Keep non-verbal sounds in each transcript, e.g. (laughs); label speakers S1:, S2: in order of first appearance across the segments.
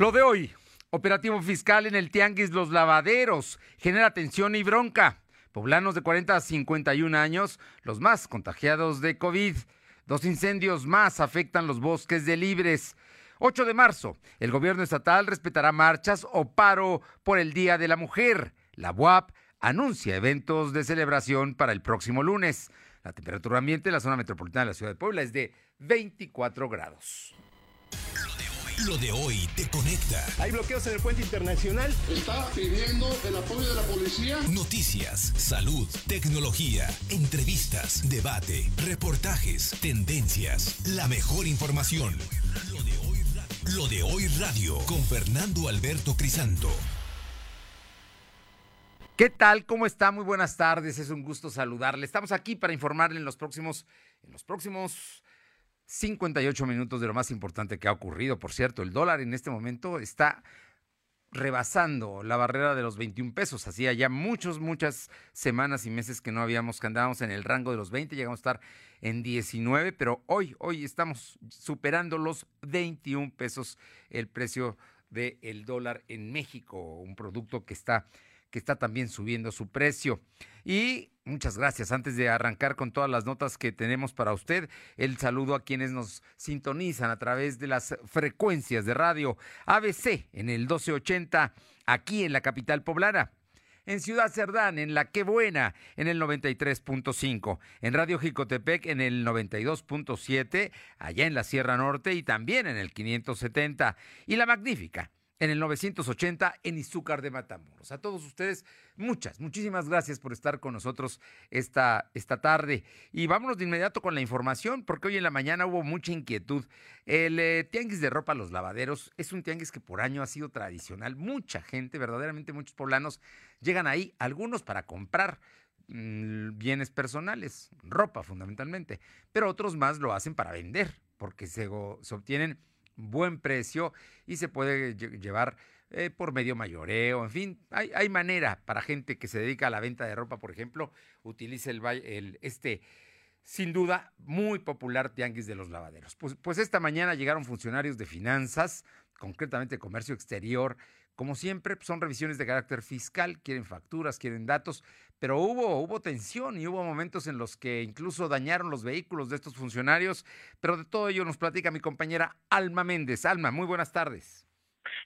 S1: Lo de hoy, operativo fiscal en el Tianguis Los Lavaderos, genera tensión y bronca. Poblanos de 40 a 51 años, los más contagiados de COVID. Dos incendios más afectan los bosques de Libres. 8 de marzo, el gobierno estatal respetará marchas o paro por el Día de la Mujer. La UAP anuncia eventos de celebración para el próximo lunes. La temperatura ambiente en la zona metropolitana de la ciudad de Puebla es de 24 grados.
S2: Lo de hoy te conecta.
S3: Hay bloqueos en el puente internacional.
S4: Está pidiendo el apoyo de la policía.
S2: Noticias, salud, tecnología, entrevistas, debate, reportajes, tendencias, la mejor información. Lo de hoy, Lo de hoy radio con Fernando Alberto Crisanto.
S1: ¿Qué tal? ¿Cómo está? Muy buenas tardes. Es un gusto saludarle. Estamos aquí para informarle en los próximos, en los próximos 58 minutos de lo más importante que ha ocurrido. Por cierto, el dólar en este momento está rebasando la barrera de los 21 pesos. Hacía ya muchos, muchas semanas y meses que no habíamos, que andábamos en el rango de los 20, llegamos a estar en 19, pero hoy, hoy estamos superando los 21 pesos el precio del dólar en México, un producto que está que está también subiendo su precio. Y muchas gracias. Antes de arrancar con todas las notas que tenemos para usted, el saludo a quienes nos sintonizan a través de las frecuencias de radio ABC en el 1280, aquí en la capital poblana en Ciudad Cerdán, en La Qué Buena, en el 93.5, en Radio Jicotepec, en el 92.7, allá en la Sierra Norte y también en el 570, y La Magnífica, en el 980 en Izúcar de Matamoros. A todos ustedes, muchas, muchísimas gracias por estar con nosotros esta, esta tarde. Y vámonos de inmediato con la información, porque hoy en la mañana hubo mucha inquietud. El eh, tianguis de ropa Los Lavaderos es un tianguis que por año ha sido tradicional. Mucha gente, verdaderamente muchos poblanos, llegan ahí, algunos para comprar mm, bienes personales, ropa fundamentalmente, pero otros más lo hacen para vender, porque se, se obtienen buen precio y se puede llevar eh, por medio mayoreo, en fin, hay, hay, manera para gente que se dedica a la venta de ropa, por ejemplo, utilice el, el este sin duda muy popular tianguis de los lavaderos. Pues, pues esta mañana llegaron funcionarios de finanzas, concretamente comercio exterior, como siempre, son revisiones de carácter fiscal, quieren facturas, quieren datos, pero hubo, hubo tensión y hubo momentos en los que incluso dañaron los vehículos de estos funcionarios. Pero de todo ello nos platica mi compañera Alma Méndez. Alma, muy buenas tardes.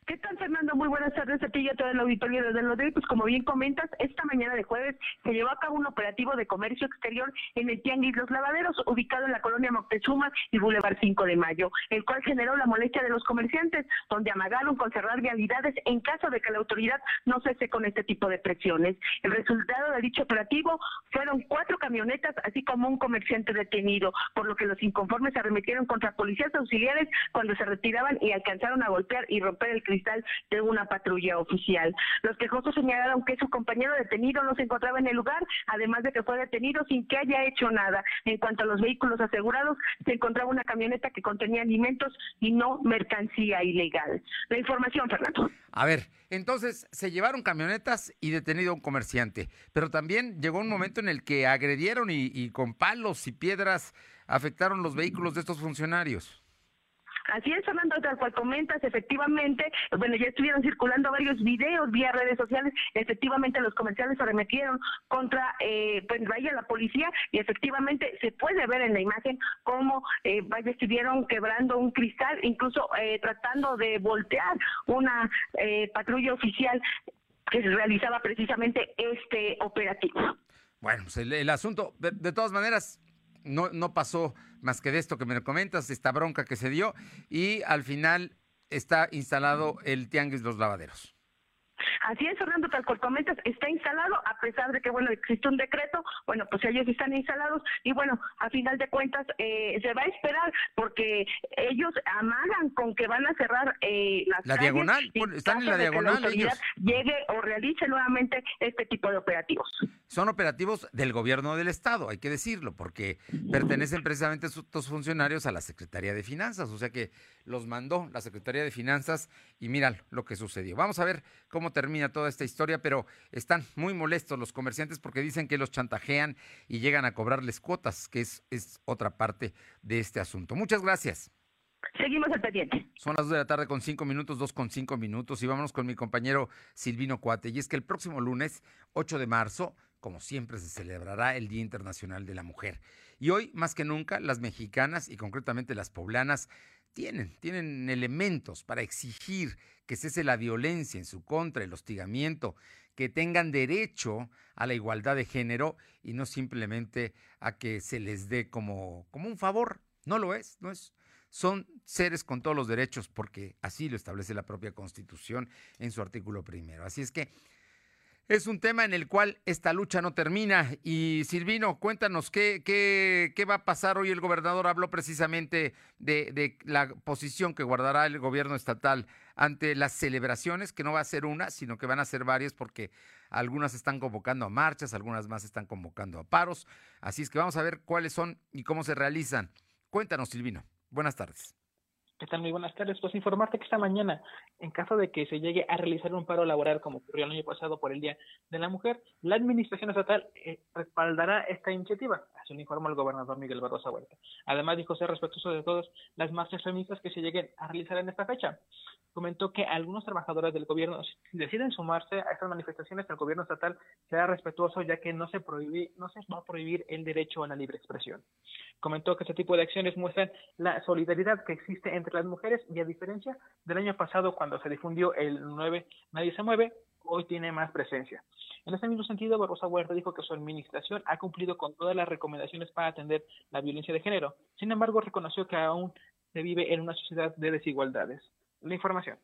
S5: ¿Qué tal, Fernando? Muy buenas tardes a ti y a todo el auditorio de Los Pues como bien comentas, esta mañana de jueves se llevó a cabo un operativo de comercio exterior en el Tianguis Los Lavaderos, ubicado en la colonia Moctezuma y Boulevard 5 de Mayo, el cual generó la molestia de los comerciantes, donde amagaron con cerrar vialidades en caso de que la autoridad no cese con este tipo de presiones. El resultado de dicho operativo fueron cuatro camionetas, así como un comerciante detenido, por lo que los inconformes se arremetieron contra policías auxiliares cuando se retiraban y alcanzaron a golpear y romper el cristal de una patrulla oficial. Los quejosos señalaron que su compañero detenido no se encontraba en el lugar, además de que fue detenido sin que haya hecho nada. En cuanto a los vehículos asegurados, se encontraba una camioneta que contenía alimentos y no mercancía ilegal. La información, Fernando.
S1: A ver, entonces se llevaron camionetas y detenido a un comerciante, pero también llegó un momento en el que agredieron y, y con palos y piedras afectaron los vehículos de estos funcionarios.
S5: Así es, Fernando, tal cual comentas, efectivamente, bueno, ya estuvieron circulando varios videos vía redes sociales, efectivamente los comerciales se arremetieron contra, eh, pues vaya la policía y efectivamente se puede ver en la imagen cómo, eh, vaya, estuvieron quebrando un cristal, incluso eh, tratando de voltear una eh, patrulla oficial que realizaba precisamente este operativo.
S1: Bueno, pues el, asunto, de todas maneras, no, no pasó más que de esto que me comentas, esta bronca que se dio, y al final está instalado el Tianguis Los Lavaderos.
S5: Así es, Fernando, tal cual comentas, está instalado, a pesar de que, bueno, existe un decreto, bueno, pues ellos están instalados y, bueno, a final de cuentas, eh, se va a esperar porque ellos amagan con que van a cerrar eh, las
S1: la diagonal, están en la diagonal.
S5: la ellos. llegue o realice nuevamente este tipo de operativos.
S1: Son operativos del gobierno del Estado, hay que decirlo, porque pertenecen precisamente estos funcionarios a la Secretaría de Finanzas, o sea que los mandó la Secretaría de Finanzas y miran lo que sucedió. Vamos a ver cómo termina toda esta historia, pero están muy molestos los comerciantes porque dicen que los chantajean y llegan a cobrarles cuotas, que es, es otra parte de este asunto. Muchas gracias.
S5: Seguimos al pendiente.
S1: Son las 2 de la tarde con 5 minutos, 2 con 5 minutos y vámonos con mi compañero Silvino Cuate. Y es que el próximo lunes, 8 de marzo, como siempre, se celebrará el Día Internacional de la Mujer. Y hoy, más que nunca, las mexicanas y concretamente las poblanas tienen, tienen elementos para exigir que cese la violencia en su contra, el hostigamiento, que tengan derecho a la igualdad de género y no simplemente a que se les dé como, como un favor. No lo es, no es. Son seres con todos los derechos porque así lo establece la propia Constitución en su artículo primero. Así es que es un tema en el cual esta lucha no termina. Y Silvino, cuéntanos qué, qué, qué va a pasar hoy. El gobernador habló precisamente de, de, la posición que guardará el gobierno estatal ante las celebraciones, que no va a ser una, sino que van a ser varias porque algunas están convocando a marchas, algunas más están convocando a paros. Así es que vamos a ver cuáles son y cómo se realizan. Cuéntanos, Silvino. Buenas tardes.
S6: ¿Qué tal? Muy buenas tardes. Pues informarte que esta mañana, en caso de que se llegue a realizar un paro laboral como ocurrió el año pasado por el Día de la Mujer, la Administración Estatal eh, respaldará esta iniciativa, así lo informó el gobernador Miguel Barroso Huerta. Además, dijo ser respetuoso de todas las marchas feministas que se lleguen a realizar en esta fecha. Comentó que algunos trabajadores del gobierno, si deciden sumarse a estas manifestaciones, el gobierno estatal será respetuoso ya que no se, prohibir, no se va a prohibir el derecho a la libre expresión. Comentó que este tipo de acciones muestran la solidaridad que existe entre las mujeres y a diferencia del año pasado cuando se difundió el 9 Nadie se mueve, hoy tiene más presencia. En ese mismo sentido, Barrosa Huerta dijo que su administración ha cumplido con todas las recomendaciones para atender la violencia de género. Sin embargo, reconoció que aún se vive en una sociedad de desigualdades. La información.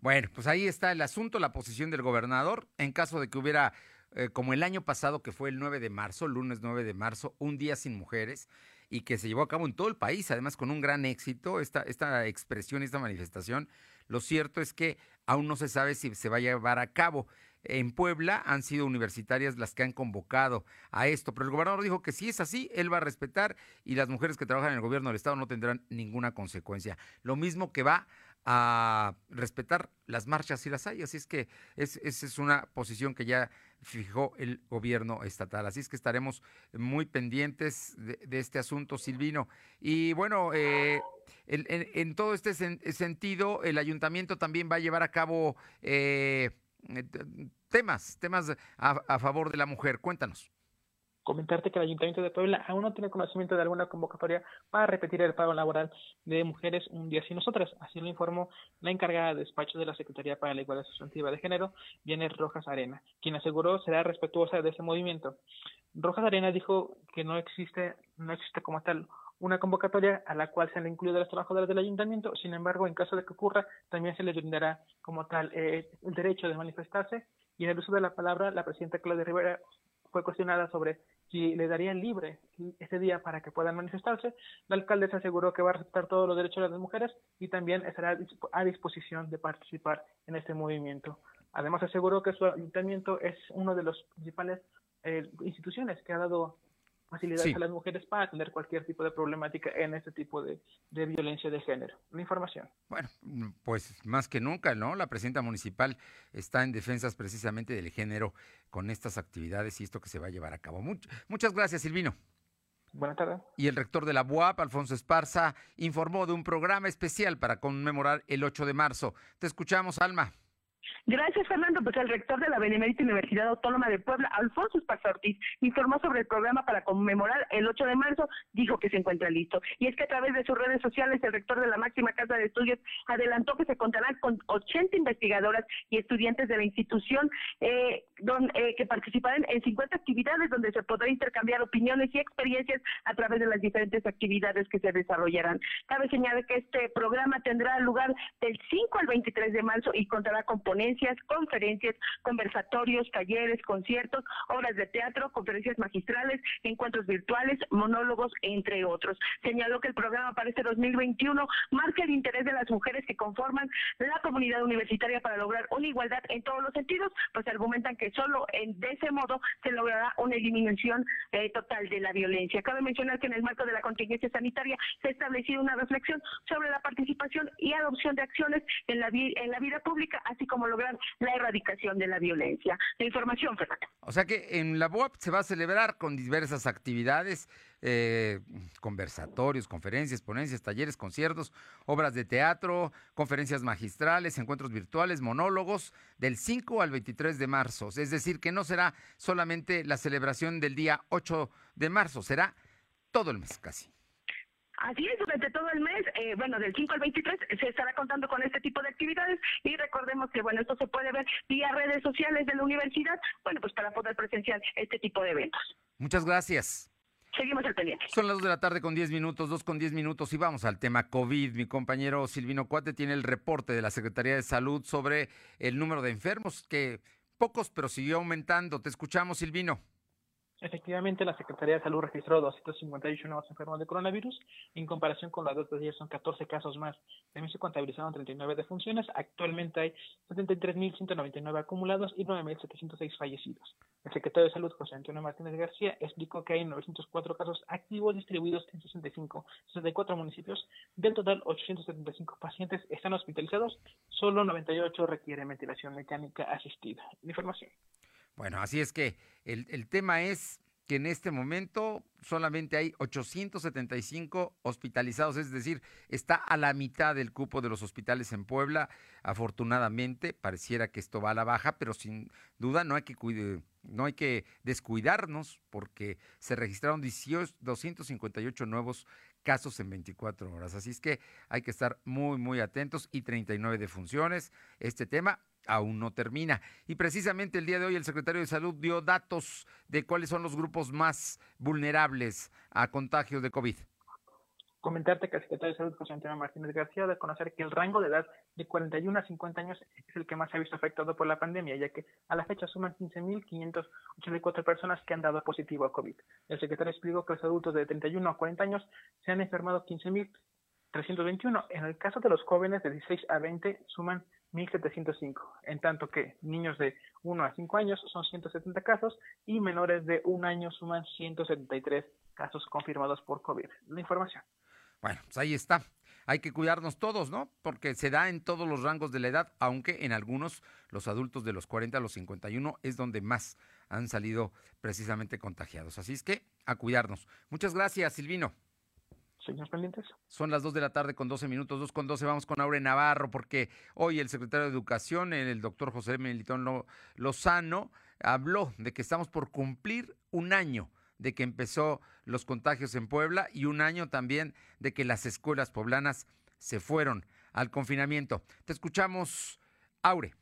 S1: Bueno, pues ahí está el asunto, la posición del gobernador. En caso de que hubiera, eh, como el año pasado, que fue el 9 de marzo, lunes 9 de marzo, un día sin mujeres, y que se llevó a cabo en todo el país, además con un gran éxito, esta, esta expresión, esta manifestación. Lo cierto es que aún no se sabe si se va a llevar a cabo. En Puebla han sido universitarias las que han convocado a esto, pero el gobernador dijo que si es así, él va a respetar y las mujeres que trabajan en el gobierno del Estado no tendrán ninguna consecuencia. Lo mismo que va a respetar las marchas y las hay. Así es que esa es una posición que ya fijó el gobierno estatal. Así es que estaremos muy pendientes de, este asunto, Silvino. Y bueno, eh, en, todo este sen sentido, el ayuntamiento también va a llevar a cabo eh, temas, temas a, a favor de la mujer. Cuéntanos
S6: comentarte que el Ayuntamiento de Puebla aún no tiene conocimiento de alguna convocatoria para repetir el pago laboral de mujeres un día sin nosotras. Así lo informó la encargada de despacho de la Secretaría para la Igualdad Sustantiva de Género, Vienes Rojas Arena, quien aseguró será respetuosa de ese movimiento. Rojas Arena dijo que no existe, no existe como tal una convocatoria a la cual se han incluido los trabajadores del ayuntamiento. Sin embargo, en caso de que ocurra, también se les brindará como tal eh, el derecho de manifestarse. Y en el uso de la palabra, la presidenta Claudia Rivera fue cuestionada sobre si le darían libre ese día para que puedan manifestarse. La alcaldesa aseguró que va a respetar todos los derechos de las mujeres y también estará a disposición de participar en este movimiento. Además aseguró que su ayuntamiento es uno de los principales eh, instituciones que ha dado facilidades sí. a las mujeres para atender cualquier tipo de problemática en este tipo de, de, violencia de género. La información.
S1: Bueno, pues más que nunca, ¿no? La presidenta municipal está en defensas precisamente del género con estas actividades y esto que se va a llevar a cabo. Much muchas gracias, Silvino.
S6: Buenas tardes.
S1: Y el rector de la UAP, Alfonso Esparza, informó de un programa especial para conmemorar el 8 de marzo. Te escuchamos, Alma.
S5: Gracias, Fernando. Pues el rector de la Benemérita Universidad Autónoma de Puebla, Alfonso Esparza Ortiz, informó sobre el programa para conmemorar el 8 de marzo, dijo que se encuentra listo. Y es que a través de sus redes sociales, el rector de la máxima casa de estudios adelantó que se contará con 80 investigadoras y estudiantes de la institución eh, don, eh, que participarán en 50 actividades donde se podrá intercambiar opiniones y experiencias a través de las diferentes actividades que se desarrollarán. Cabe señalar que este programa tendrá lugar del 5 al 23 de marzo y contará con ponencias, conferencias, conversatorios, talleres, conciertos, obras de teatro, conferencias magistrales, encuentros virtuales, monólogos, entre otros. Señaló que el programa para este 2021 marca el interés de las mujeres que conforman la comunidad universitaria para lograr una igualdad en todos los sentidos, pues argumentan que solo en, de ese modo se logrará una eliminación eh, total de la violencia. Cabe mencionar que en el marco de la contingencia sanitaria se ha establecido una reflexión sobre la participación y adopción de acciones en la, en la vida pública, así como lograr la erradicación de la violencia. La información, Fernando.
S1: O sea que en la BOAP se va a celebrar con diversas actividades, eh, conversatorios, conferencias, ponencias, talleres, conciertos, obras de teatro, conferencias magistrales, encuentros virtuales, monólogos, del 5 al 23 de marzo. Es decir, que no será solamente la celebración del día 8 de marzo, será todo el mes casi.
S5: Así es, durante todo el mes, eh, bueno, del 5 al 23 se estará contando con este tipo de actividades y recordemos que, bueno, esto se puede ver vía redes sociales de la universidad, bueno, pues para poder presenciar este tipo de eventos.
S1: Muchas gracias.
S5: Seguimos al pendiente.
S1: Son las 2 de la tarde con 10 minutos, 2 con 10 minutos y vamos al tema COVID. Mi compañero Silvino Cuate tiene el reporte de la Secretaría de Salud sobre el número de enfermos, que pocos, pero siguió aumentando. Te escuchamos, Silvino.
S6: Efectivamente, la Secretaría de Salud registró 258 nuevos enfermos de coronavirus. En comparación con las dos de ayer, son 14 casos más. También se contabilizaron 39 defunciones. Actualmente hay 73.199 acumulados y 9.706 fallecidos. El secretario de Salud, José Antonio Martínez García, explicó que hay 904 casos activos distribuidos en 65, 64 municipios. Del total, 875 pacientes están hospitalizados. Solo 98 requieren ventilación mecánica asistida. Información.
S1: Bueno, así es que el, el, tema es que en este momento solamente hay 875 hospitalizados, es decir, está a la mitad del cupo de los hospitales en Puebla. Afortunadamente, pareciera que esto va a la baja, pero sin duda no hay que, no hay que descuidarnos porque se registraron 18, 258 nuevos casos en 24 horas. Así es que hay que estar muy, muy atentos y 39 defunciones. Este tema aún no termina. Y precisamente el día de hoy el secretario de Salud dio datos de cuáles son los grupos más vulnerables a contagios de COVID.
S6: Comentarte que el secretario de Salud, José Antonio Martínez García, de conocer que el rango de edad de 41 a 50 años es el que más se ha visto afectado por la pandemia, ya que a la fecha suman 15.584 personas que han dado positivo a COVID. El secretario explicó que los adultos de 31 a 40 años se han enfermado 15.321. En el caso de los jóvenes de 16 a 20 suman 1.705, en tanto que niños de 1 a 5 años son 170 casos y menores de un año suman 173 casos confirmados por COVID. La información.
S1: Bueno, pues ahí está. Hay que cuidarnos todos, ¿no? Porque se da en todos los rangos de la edad, aunque en algunos, los adultos de los 40 a los 51, es donde más han salido precisamente contagiados. Así es que a cuidarnos. Muchas gracias, Silvino.
S6: Señores pendientes.
S1: Son las 2 de la tarde con 12 minutos, 2 con 12. Vamos con Aure Navarro, porque hoy el secretario de Educación, el doctor José Melitón Lozano, habló de que estamos por cumplir un año de que empezó los contagios en Puebla y un año también de que las escuelas poblanas se fueron al confinamiento. Te escuchamos, Aure.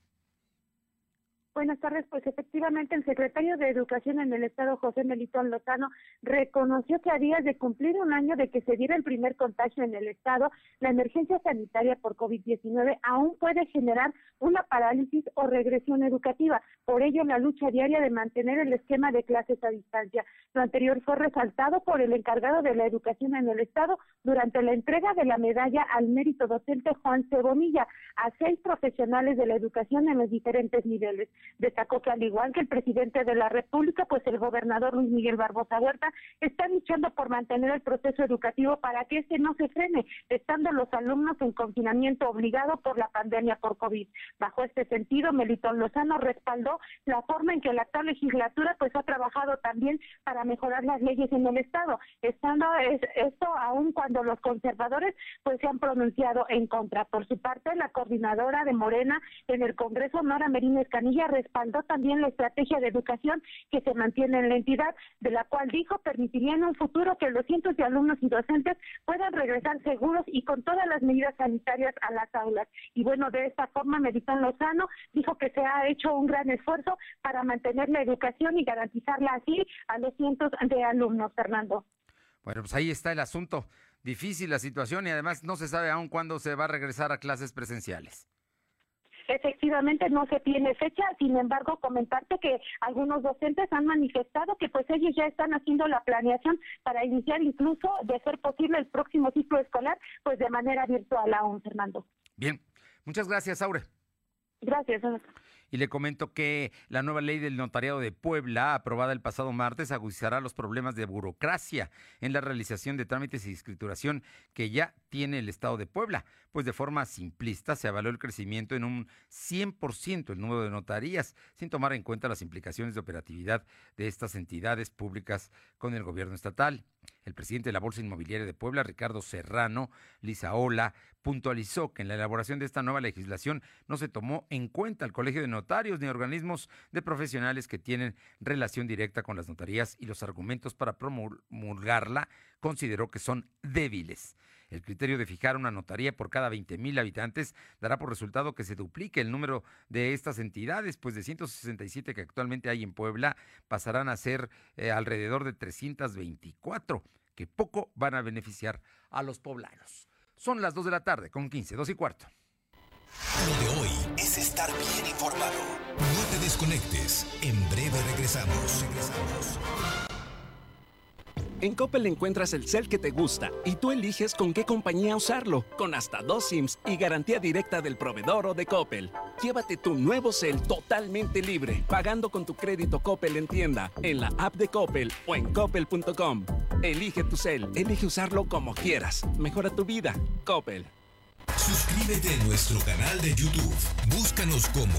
S7: Buenas tardes. Pues efectivamente el secretario de Educación en el Estado, José Melitón Lozano, reconoció que a días de cumplir un año de que se diera el primer contagio en el Estado, la emergencia sanitaria por COVID-19 aún puede generar una parálisis o regresión educativa. Por ello, la lucha diaria de mantener el esquema de clases a distancia. Lo anterior fue resaltado por el encargado de la educación en el Estado durante la entrega de la medalla al mérito docente Juan Cebonilla a seis profesionales de la educación en los diferentes niveles. Destacó que al igual que el presidente de la República, pues el gobernador Luis Miguel Barbosa Huerta está luchando por mantener el proceso educativo para que este no se frene, estando los alumnos en confinamiento obligado por la pandemia por COVID. Bajo este sentido, Melitón Lozano respaldó la forma en que la actual legislatura pues ha trabajado también para mejorar las leyes en el Estado, estando esto aún cuando los conservadores pues se han pronunciado en contra. Por su parte, la coordinadora de Morena en el Congreso, Nora Merino Escanilla, respaldó también la estrategia de educación que se mantiene en la entidad, de la cual dijo permitiría en un futuro que los cientos de alumnos y docentes puedan regresar seguros y con todas las medidas sanitarias a las aulas. Y bueno, de esta forma, Meditán Lozano dijo que se ha hecho un gran esfuerzo para mantener la educación y garantizarla así a los cientos de alumnos, Fernando.
S1: Bueno, pues ahí está el asunto. Difícil la situación y además no se sabe aún cuándo se va a regresar a clases presenciales.
S7: Efectivamente no se tiene fecha, sin embargo comentarte que algunos docentes han manifestado que pues ellos ya están haciendo la planeación para iniciar incluso de ser posible el próximo ciclo escolar pues de manera virtual aún, Fernando.
S1: Bien, muchas gracias, Aure.
S7: Gracias.
S1: Y le comento que la nueva ley del notariado de Puebla, aprobada el pasado martes, agudizará los problemas de burocracia en la realización de trámites y escrituración que ya tiene el Estado de Puebla, pues de forma simplista se avaló el crecimiento en un 100% el número de notarías, sin tomar en cuenta las implicaciones de operatividad de estas entidades públicas con el gobierno estatal. El presidente de la Bolsa Inmobiliaria de Puebla, Ricardo Serrano Lizaola, puntualizó que en la elaboración de esta nueva legislación no se tomó en cuenta el Colegio de Notarios ni organismos de profesionales que tienen relación directa con las notarías y los argumentos para promulgarla consideró que son débiles. El criterio de fijar una notaría por cada 20 mil habitantes dará por resultado que se duplique el número de estas entidades, pues de 167 que actualmente hay en Puebla pasarán a ser eh, alrededor de 324, que poco van a beneficiar a los poblanos. Son las 2 de la tarde con 15, 2 y cuarto.
S2: Lo de hoy es estar bien informado. No te desconectes. En breve regresamos. Regresamos.
S8: En Coppel encuentras el cel que te gusta y tú eliges con qué compañía usarlo, con hasta dos SIMs y garantía directa del proveedor o de Coppel. Llévate tu nuevo cel totalmente libre, pagando con tu crédito Coppel en tienda, en la app de Coppel o en coppel.com. Elige tu cel, elige usarlo como quieras. Mejora tu vida. Coppel.
S2: Suscríbete a nuestro canal de YouTube. Búscanos como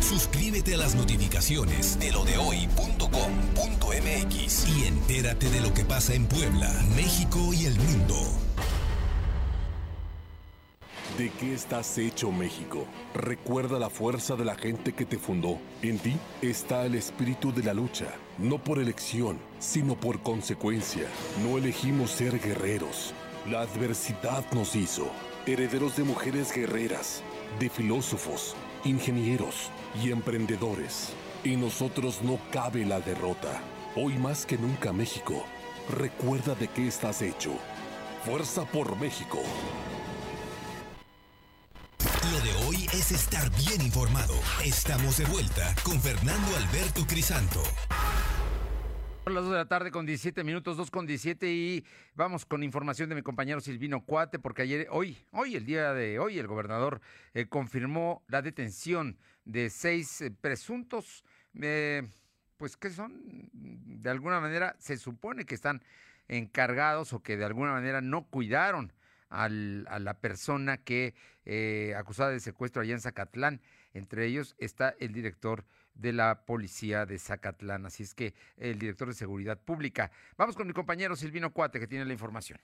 S2: Suscríbete a las notificaciones de lo de y entérate de lo que pasa en Puebla, México y el mundo.
S9: ¿De qué estás hecho México? Recuerda la fuerza de la gente que te fundó. En ti está el espíritu de la lucha, no por elección, sino por consecuencia. No elegimos ser guerreros. La adversidad nos hizo, herederos de mujeres guerreras, de filósofos, ingenieros y emprendedores. En nosotros no cabe la derrota. Hoy más que nunca México, recuerda de qué estás hecho. Fuerza por México.
S2: Lo de hoy es estar bien informado. Estamos de vuelta con Fernando Alberto Crisanto.
S1: Son las 2 de la tarde con 17 minutos, 2 con 17 y vamos con información de mi compañero Silvino Cuate porque ayer, hoy, hoy, el día de hoy, el gobernador eh, confirmó la detención de seis eh, presuntos, eh, pues que son, de alguna manera, se supone que están encargados o que de alguna manera no cuidaron a la persona que acusada de secuestro allá en Zacatlán. Entre ellos está el director de la policía de Zacatlán, así es que el director de seguridad pública. Vamos con mi compañero Silvino Cuate que tiene la información.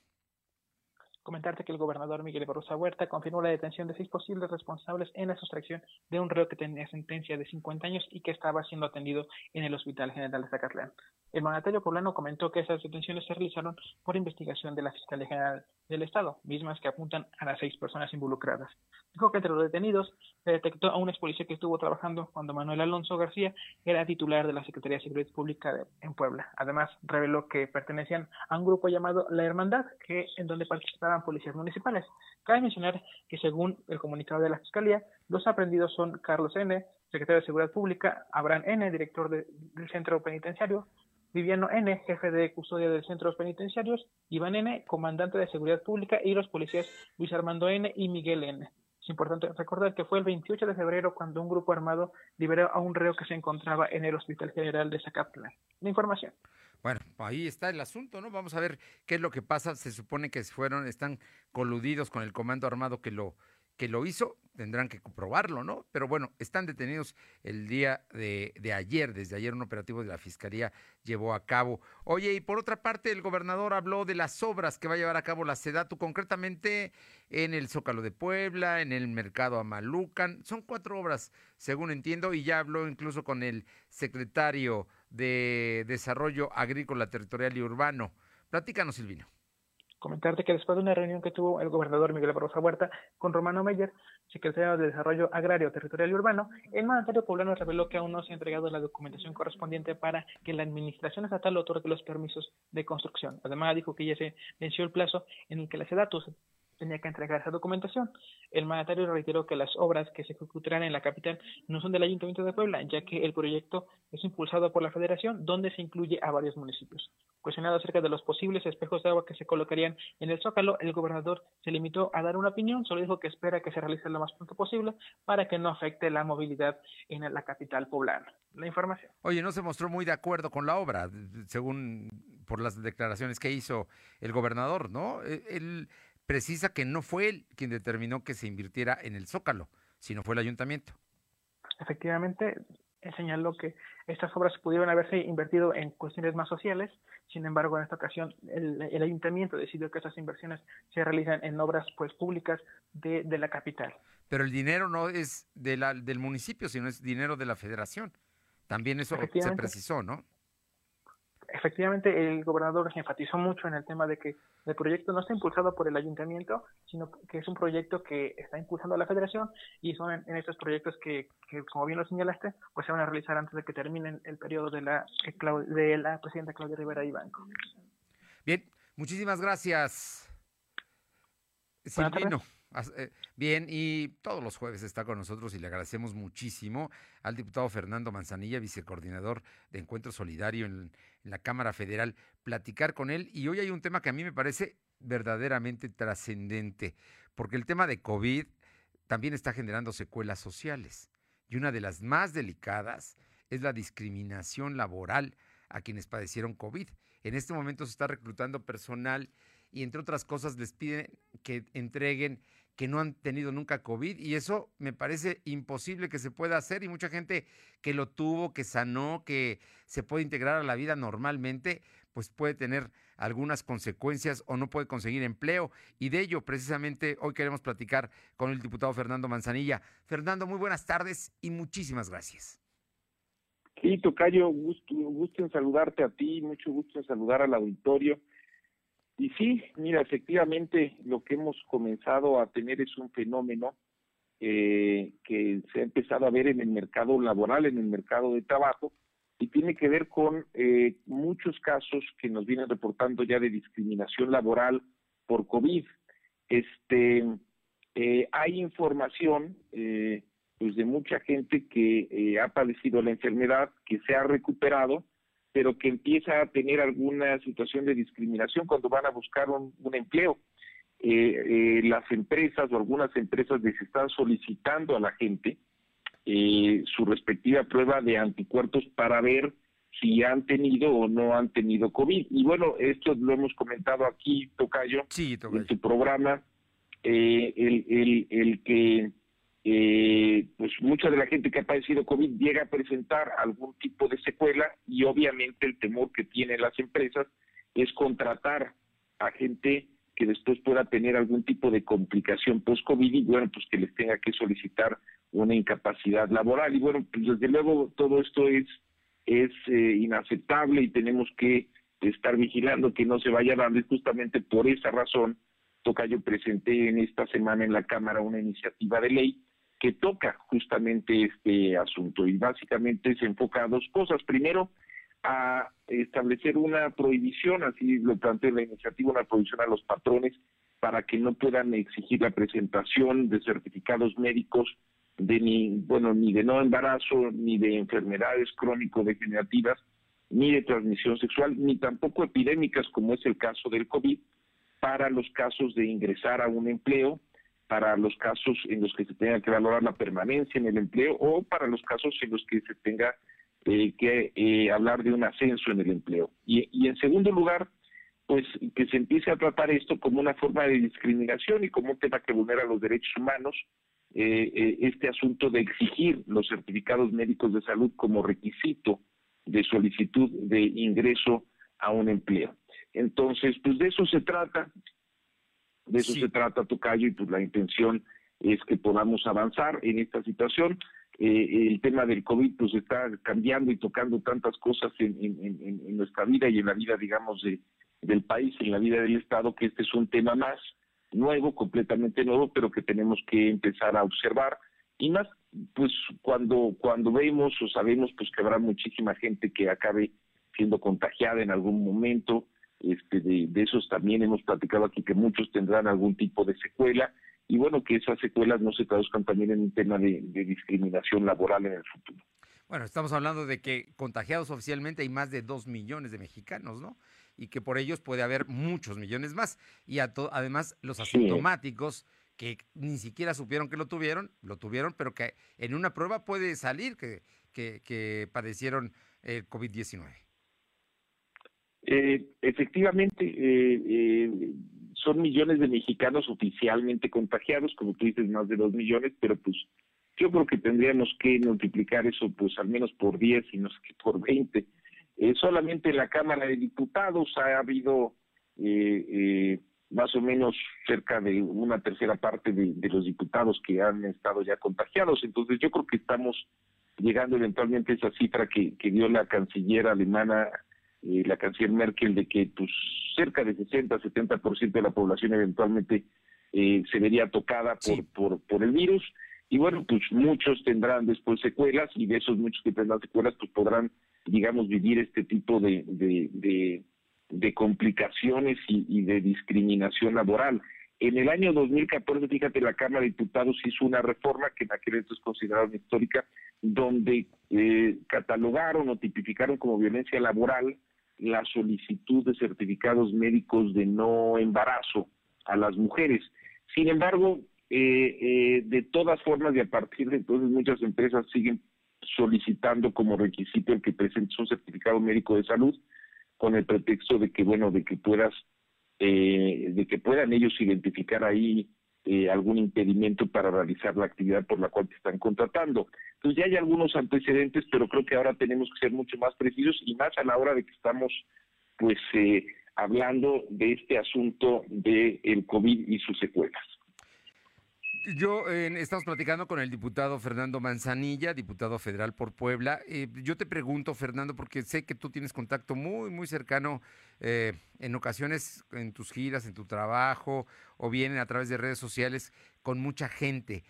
S6: Comentarte que el gobernador Miguel Barrosa Huerta confirmó la detención de seis posibles responsables en la sustracción de un reo que tenía sentencia de 50 años y que estaba siendo atendido en el Hospital General de Zacatlán. El mandatario poblano comentó que esas detenciones se realizaron por investigación de la Fiscalía General del Estado, mismas que apuntan a las seis personas involucradas. Dijo que entre los detenidos se detectó a un ex policía que estuvo trabajando cuando Manuel Alonso García era titular de la Secretaría de Seguridad Pública en Puebla. Además, reveló que pertenecían a un grupo llamado La Hermandad, que en donde participaban policías municipales. Cabe mencionar que según el comunicado de la Fiscalía, los aprendidos son Carlos N., secretario de Seguridad Pública, Abraham N., director de, del centro penitenciario, Viviano N., jefe de custodia de centros penitenciarios, Iván N., comandante de seguridad pública, y los policías Luis Armando N. y Miguel N. Es importante recordar que fue el 28 de febrero cuando un grupo armado liberó a un reo que se encontraba en el Hospital General de Zacatlán. La información.
S1: Bueno, ahí está el asunto, ¿no? Vamos a ver qué es lo que pasa. Se supone que fueron, están coludidos con el comando armado que lo, que lo hizo, tendrán que comprobarlo, ¿no? Pero bueno, están detenidos el día de, de, ayer, desde ayer un operativo de la Fiscalía llevó a cabo. Oye, y por otra parte, el gobernador habló de las obras que va a llevar a cabo la SEDATU, concretamente en el Zócalo de Puebla, en el Mercado Amalucan. Son cuatro obras, según entiendo, y ya habló incluso con el secretario de Desarrollo Agrícola, Territorial y Urbano. Platícanos, Silvino
S6: Comentarte que después de una reunión que tuvo el gobernador Miguel Barroso Huerta con Romano Meyer, secretario de Desarrollo Agrario, Territorial y Urbano, el mandatario poblano reveló que aún no se ha entregado la documentación correspondiente para que la administración estatal otorgue los permisos de construcción. Además, dijo que ya se venció el plazo en el que la SEDATUS tenía que entregar esa documentación. El mandatario reiteró que las obras que se ejecutarán en la capital no son del Ayuntamiento de Puebla, ya que el proyecto es impulsado por la Federación, donde se incluye a varios municipios. Cuestionado acerca de los posibles espejos de agua que se colocarían en el Zócalo, el gobernador se limitó a dar una opinión, solo dijo que espera que se realice lo más pronto posible para que no afecte la movilidad en la capital poblana. La información.
S1: Oye, no se mostró muy de acuerdo con la obra, según por las declaraciones que hizo el gobernador, ¿no? El, precisa que no fue él quien determinó que se invirtiera en el Zócalo, sino fue el ayuntamiento.
S6: Efectivamente, señaló que estas obras pudieron haberse invertido en cuestiones más sociales, sin embargo, en esta ocasión el, ayuntamiento decidió que esas inversiones se realizan en obras pues públicas de, la capital.
S1: Pero el dinero no es de la, del municipio, sino es dinero de la federación. También eso se precisó, ¿no?
S6: Efectivamente el gobernador enfatizó mucho en el tema de que el proyecto no está impulsado por el ayuntamiento, sino que es un proyecto que está impulsando la federación y son en, estos proyectos que, como bien lo señalaste, pues se van a realizar antes de que termine el periodo de la, de la presidenta Claudia Rivera y Banco.
S1: Bien, muchísimas gracias. Silvino. Eh, bien, y todos los jueves está con nosotros y le agradecemos muchísimo al diputado Fernando Manzanilla, vicecoordinador de Encuentro Solidario en, la Cámara Federal, platicar con él. Y hoy hay un tema que a mí me parece verdaderamente trascendente, porque el tema de COVID también está generando secuelas sociales. Y una de las más delicadas es la discriminación laboral a quienes padecieron COVID. En este momento se está reclutando personal y entre otras cosas les piden que entreguen que no han tenido nunca COVID y eso me parece imposible que se pueda hacer y mucha gente que lo tuvo, que sanó, que se puede integrar a la vida normalmente, pues puede tener algunas consecuencias o no puede conseguir empleo y de ello precisamente hoy queremos platicar con el diputado Fernando Manzanilla. Fernando, muy buenas tardes y muchísimas gracias.
S10: Sí, Tocayo, gusto, gusto en saludarte a ti, mucho gusto en saludar al auditorio y sí, mira, efectivamente lo que hemos comenzado a tener es un fenómeno eh, que se ha empezado a ver en el mercado laboral, en el mercado de trabajo, y tiene que ver con eh, muchos casos que nos vienen reportando ya de discriminación laboral por COVID. Este, eh, hay información pues de mucha gente que ha padecido la enfermedad, que se ha recuperado, pero que empieza a tener alguna situación de discriminación cuando van a buscar un, empleo. Eh, eh, las empresas o algunas empresas les están solicitando a la gente eh, su respectiva prueba de anticuerpos para ver si han tenido o no han tenido COVID. Y bueno, esto lo hemos comentado aquí, Tocayo, en tu programa, el, el, el que eh, pues mucha de la gente que ha padecido COVID llega a presentar algún tipo de secuela y obviamente el temor que tienen las empresas es contratar a gente que después pueda tener algún tipo de complicación post-COVID y bueno, pues que les tenga que solicitar una incapacidad laboral. Y bueno, pues desde luego todo esto es, es eh, inaceptable y tenemos que estar vigilando que no se vaya dando y justamente por esa razón, toca yo presenté en esta semana en la Cámara una iniciativa de ley que toca justamente este asunto y básicamente se enfoca a dos cosas. Primero, a establecer una prohibición, así lo plantea la iniciativa, una prohibición a los patrones para que no puedan exigir la presentación de certificados médicos de ni, bueno, ni de no embarazo, ni de enfermedades crónico-degenerativas, ni de transmisión sexual, ni tampoco epidémicas como es el caso del COVID, para los casos de ingresar a un empleo para los casos en los que se tenga que valorar la permanencia en el empleo o para los casos en los que se tenga eh, que eh, hablar de un ascenso en el empleo. Y, en segundo lugar, pues que se empiece a tratar esto como una forma de discriminación y como un tema que vulnera los derechos humanos, eh, este asunto de exigir los certificados médicos de salud como requisito de solicitud de ingreso a un empleo. Entonces, pues de eso se trata. De eso se trata Tocayo y pues la intención es que podamos avanzar en esta situación. Eh, el tema del COVID pues está cambiando y tocando tantas cosas en, nuestra vida y en la vida, digamos, de, del país, en la vida del Estado, que este es un tema más nuevo, completamente nuevo, pero que tenemos que empezar a observar y más pues cuando cuando vemos o sabemos pues que habrá muchísima gente que acabe siendo contagiada en algún momento este de, de esos también hemos platicado aquí que muchos tendrán algún tipo de secuela y bueno que esas secuelas no se traduzcan también en un tema de, de discriminación laboral en el futuro.
S1: Bueno, estamos hablando de que contagiados oficialmente hay más de dos millones de mexicanos, ¿no? Y que por ellos puede haber muchos millones más. Y a además los asintomáticos que ni siquiera supieron que lo tuvieron, lo tuvieron, pero que en una prueba puede salir que, que, padecieron el COVID-19.
S10: Eh, efectivamente, eh, eh, son millones de mexicanos oficialmente contagiados, como tú dices, más de dos millones, pero pues yo creo que tendríamos que multiplicar eso pues al menos por 10 y no sé qué por 20. Eh, solamente en la Cámara de Diputados ha habido eh, más o menos cerca de una tercera parte de, los diputados que han estado ya contagiados. Entonces yo creo que estamos llegando eventualmente a esa cifra que dio la canciller alemana, la canciller Merkel, de que pues cerca de 60-70% de la población eventualmente se vería tocada por, por, por el virus y bueno, pues muchos tendrán después secuelas y de esos muchos que tendrán secuelas, pues podrán, digamos, vivir este tipo de, de, de, complicaciones y, de discriminación laboral. En el año 2014, fíjate, la Cámara de Diputados hizo una reforma que en aquel entonces consideraron histórica, donde eh, catalogaron o tipificaron como violencia laboral la solicitud de certificados médicos de no embarazo a las mujeres. Sin embargo, eh, eh, de todas formas, y a partir de entonces muchas empresas siguen solicitando como requisito el que presentes un certificado médico de salud con el pretexto de que, bueno, de que puedas, eh, de que puedan ellos identificar ahí eh, algún impedimento para realizar la actividad por la cual te están contratando. Entonces ya hay algunos antecedentes, pero creo que ahora tenemos que ser mucho más precisos y más a la hora de que estamos, pues, eh, hablando de este asunto del el COVID y sus secuelas.
S1: Yo estamos platicando con el diputado Fernando Manzanilla, diputado federal por Puebla. Eh, yo te pregunto, Fernando, porque sé que tú tienes contacto muy, muy cercano eh, en ocasiones en tus giras, en tu trabajo o bien a través de redes sociales con mucha gente.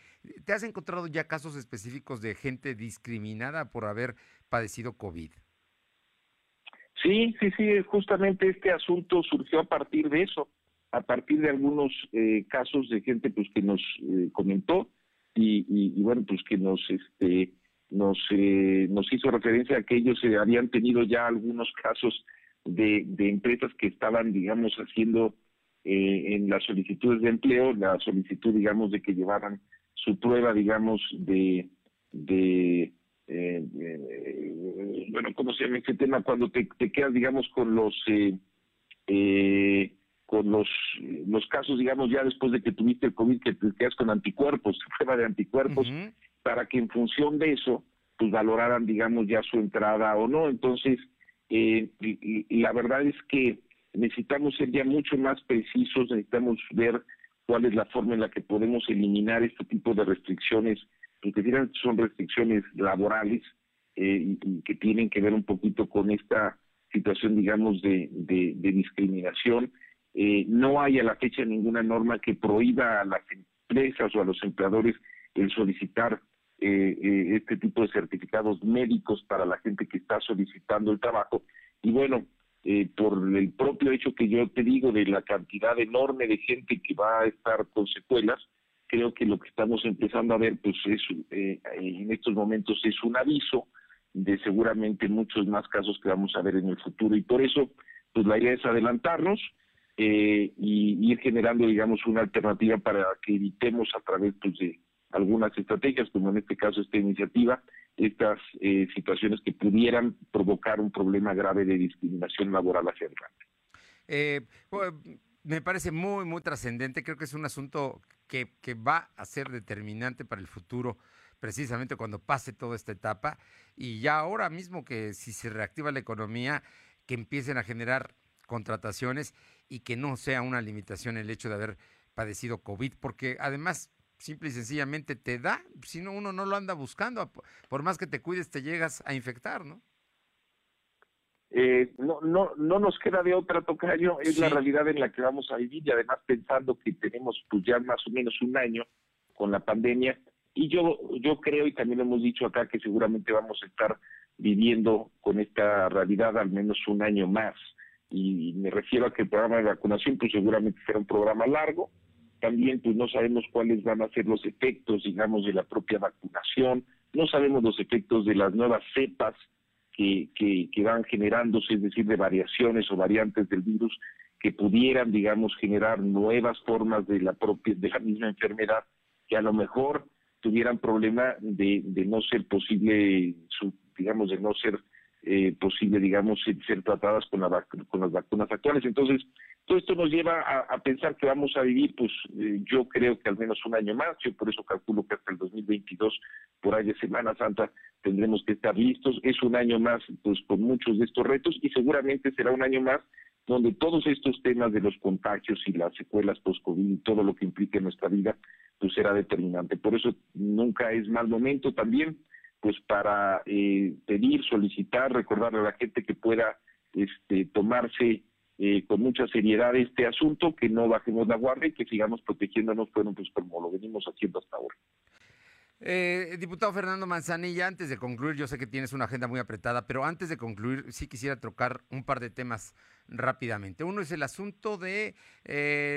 S1: ¿Te has encontrado ya casos específicos de gente discriminada por haber padecido COVID?
S10: Sí, sí, sí, justamente este asunto surgió a partir de eso a partir de algunos eh, casos de gente pues que nos eh, comentó y, bueno pues que nos este nos eh, nos hizo referencia a que ellos habían tenido ya algunos casos de, de empresas que estaban digamos haciendo en las solicitudes de empleo la solicitud digamos de que llevaran su prueba digamos de de bueno cómo se llama este tema cuando te, te quedas digamos con los eh, con los, los casos, digamos, ya después de que tuviste el COVID, que te quedas con anticuerpos, (laughs) prueba de anticuerpos, para que en función de eso, pues valoraran, digamos, ya su entrada o no. Entonces, eh, y, la verdad es que necesitamos ser ya mucho más precisos, necesitamos ver cuál es la forma en la que podemos eliminar este tipo de restricciones, que son restricciones laborales eh, y, que tienen que ver un poquito con esta situación, digamos, de, de discriminación eh, no hay a la fecha ninguna norma que prohíba a las empresas o a los empleadores el solicitar eh, eh, este tipo de certificados médicos para la gente que está solicitando el trabajo. Y bueno, por el propio hecho que yo te digo de la cantidad enorme de gente que va a estar con secuelas, creo que lo que estamos empezando a ver pues es en estos momentos es un aviso de seguramente muchos más casos que vamos a ver en el futuro y por eso pues la idea es adelantarnos eh, y ir generando, digamos, una alternativa para que evitemos a través pues, de algunas estrategias, como en este caso esta iniciativa, estas eh, situaciones que pudieran provocar un problema grave de discriminación laboral hacia adelante.
S1: Eh, pues, me parece muy, muy trascendente. Creo que es un asunto que, que va a ser determinante para el futuro precisamente cuando pase toda esta etapa y ya ahora mismo que si se reactiva la economía, que empiecen a generar contrataciones y que no sea una limitación el hecho de haber padecido COVID, porque además simple y sencillamente te da, si no uno no lo anda buscando, por más que te cuides te llegas a infectar, ¿no?
S10: eh, no, no, no nos queda de otra, Tocayo, es la realidad en la que vamos a vivir y además pensando que tenemos pues ya más o menos un año con la pandemia. Y yo, yo creo y también hemos dicho acá que seguramente vamos a estar viviendo con esta realidad al menos un año más y me refiero a que el programa de vacunación pues seguramente será un programa largo, también pues no sabemos cuáles van a ser los efectos, digamos, de la propia vacunación, no sabemos los efectos de las nuevas cepas que, que, que van generándose, es decir, de variaciones o variantes del virus que pudieran, digamos, generar nuevas formas de la propia, de la misma enfermedad, que a lo mejor tuvieran problema de, de no ser posible, su, digamos, de no ser eh, posible, digamos, ser tratadas con, la, con las vacunas actuales. Entonces, todo esto nos lleva a, pensar que vamos a vivir, pues eh, yo creo que al menos un año más, yo por eso calculo que hasta el 2022, por ahí de Semana Santa, tendremos que estar listos. Es un año más, pues con muchos de estos retos y seguramente será un año más donde todos estos temas de los contagios y las secuelas post-COVID y todo lo que implique en nuestra vida, pues será determinante. Por eso nunca es mal momento también pues para eh, pedir, solicitar, recordarle a la gente que pueda este, tomarse eh, con mucha seriedad este asunto, que no bajemos la guardia y que sigamos protegiéndonos, bueno, pues como lo venimos haciendo hasta ahora.
S1: Eh, diputado Fernando Manzanilla, antes de concluir, yo sé que tienes una agenda muy apretada, pero antes de concluir, sí quisiera tocar un par de temas rápidamente. Uno es el asunto de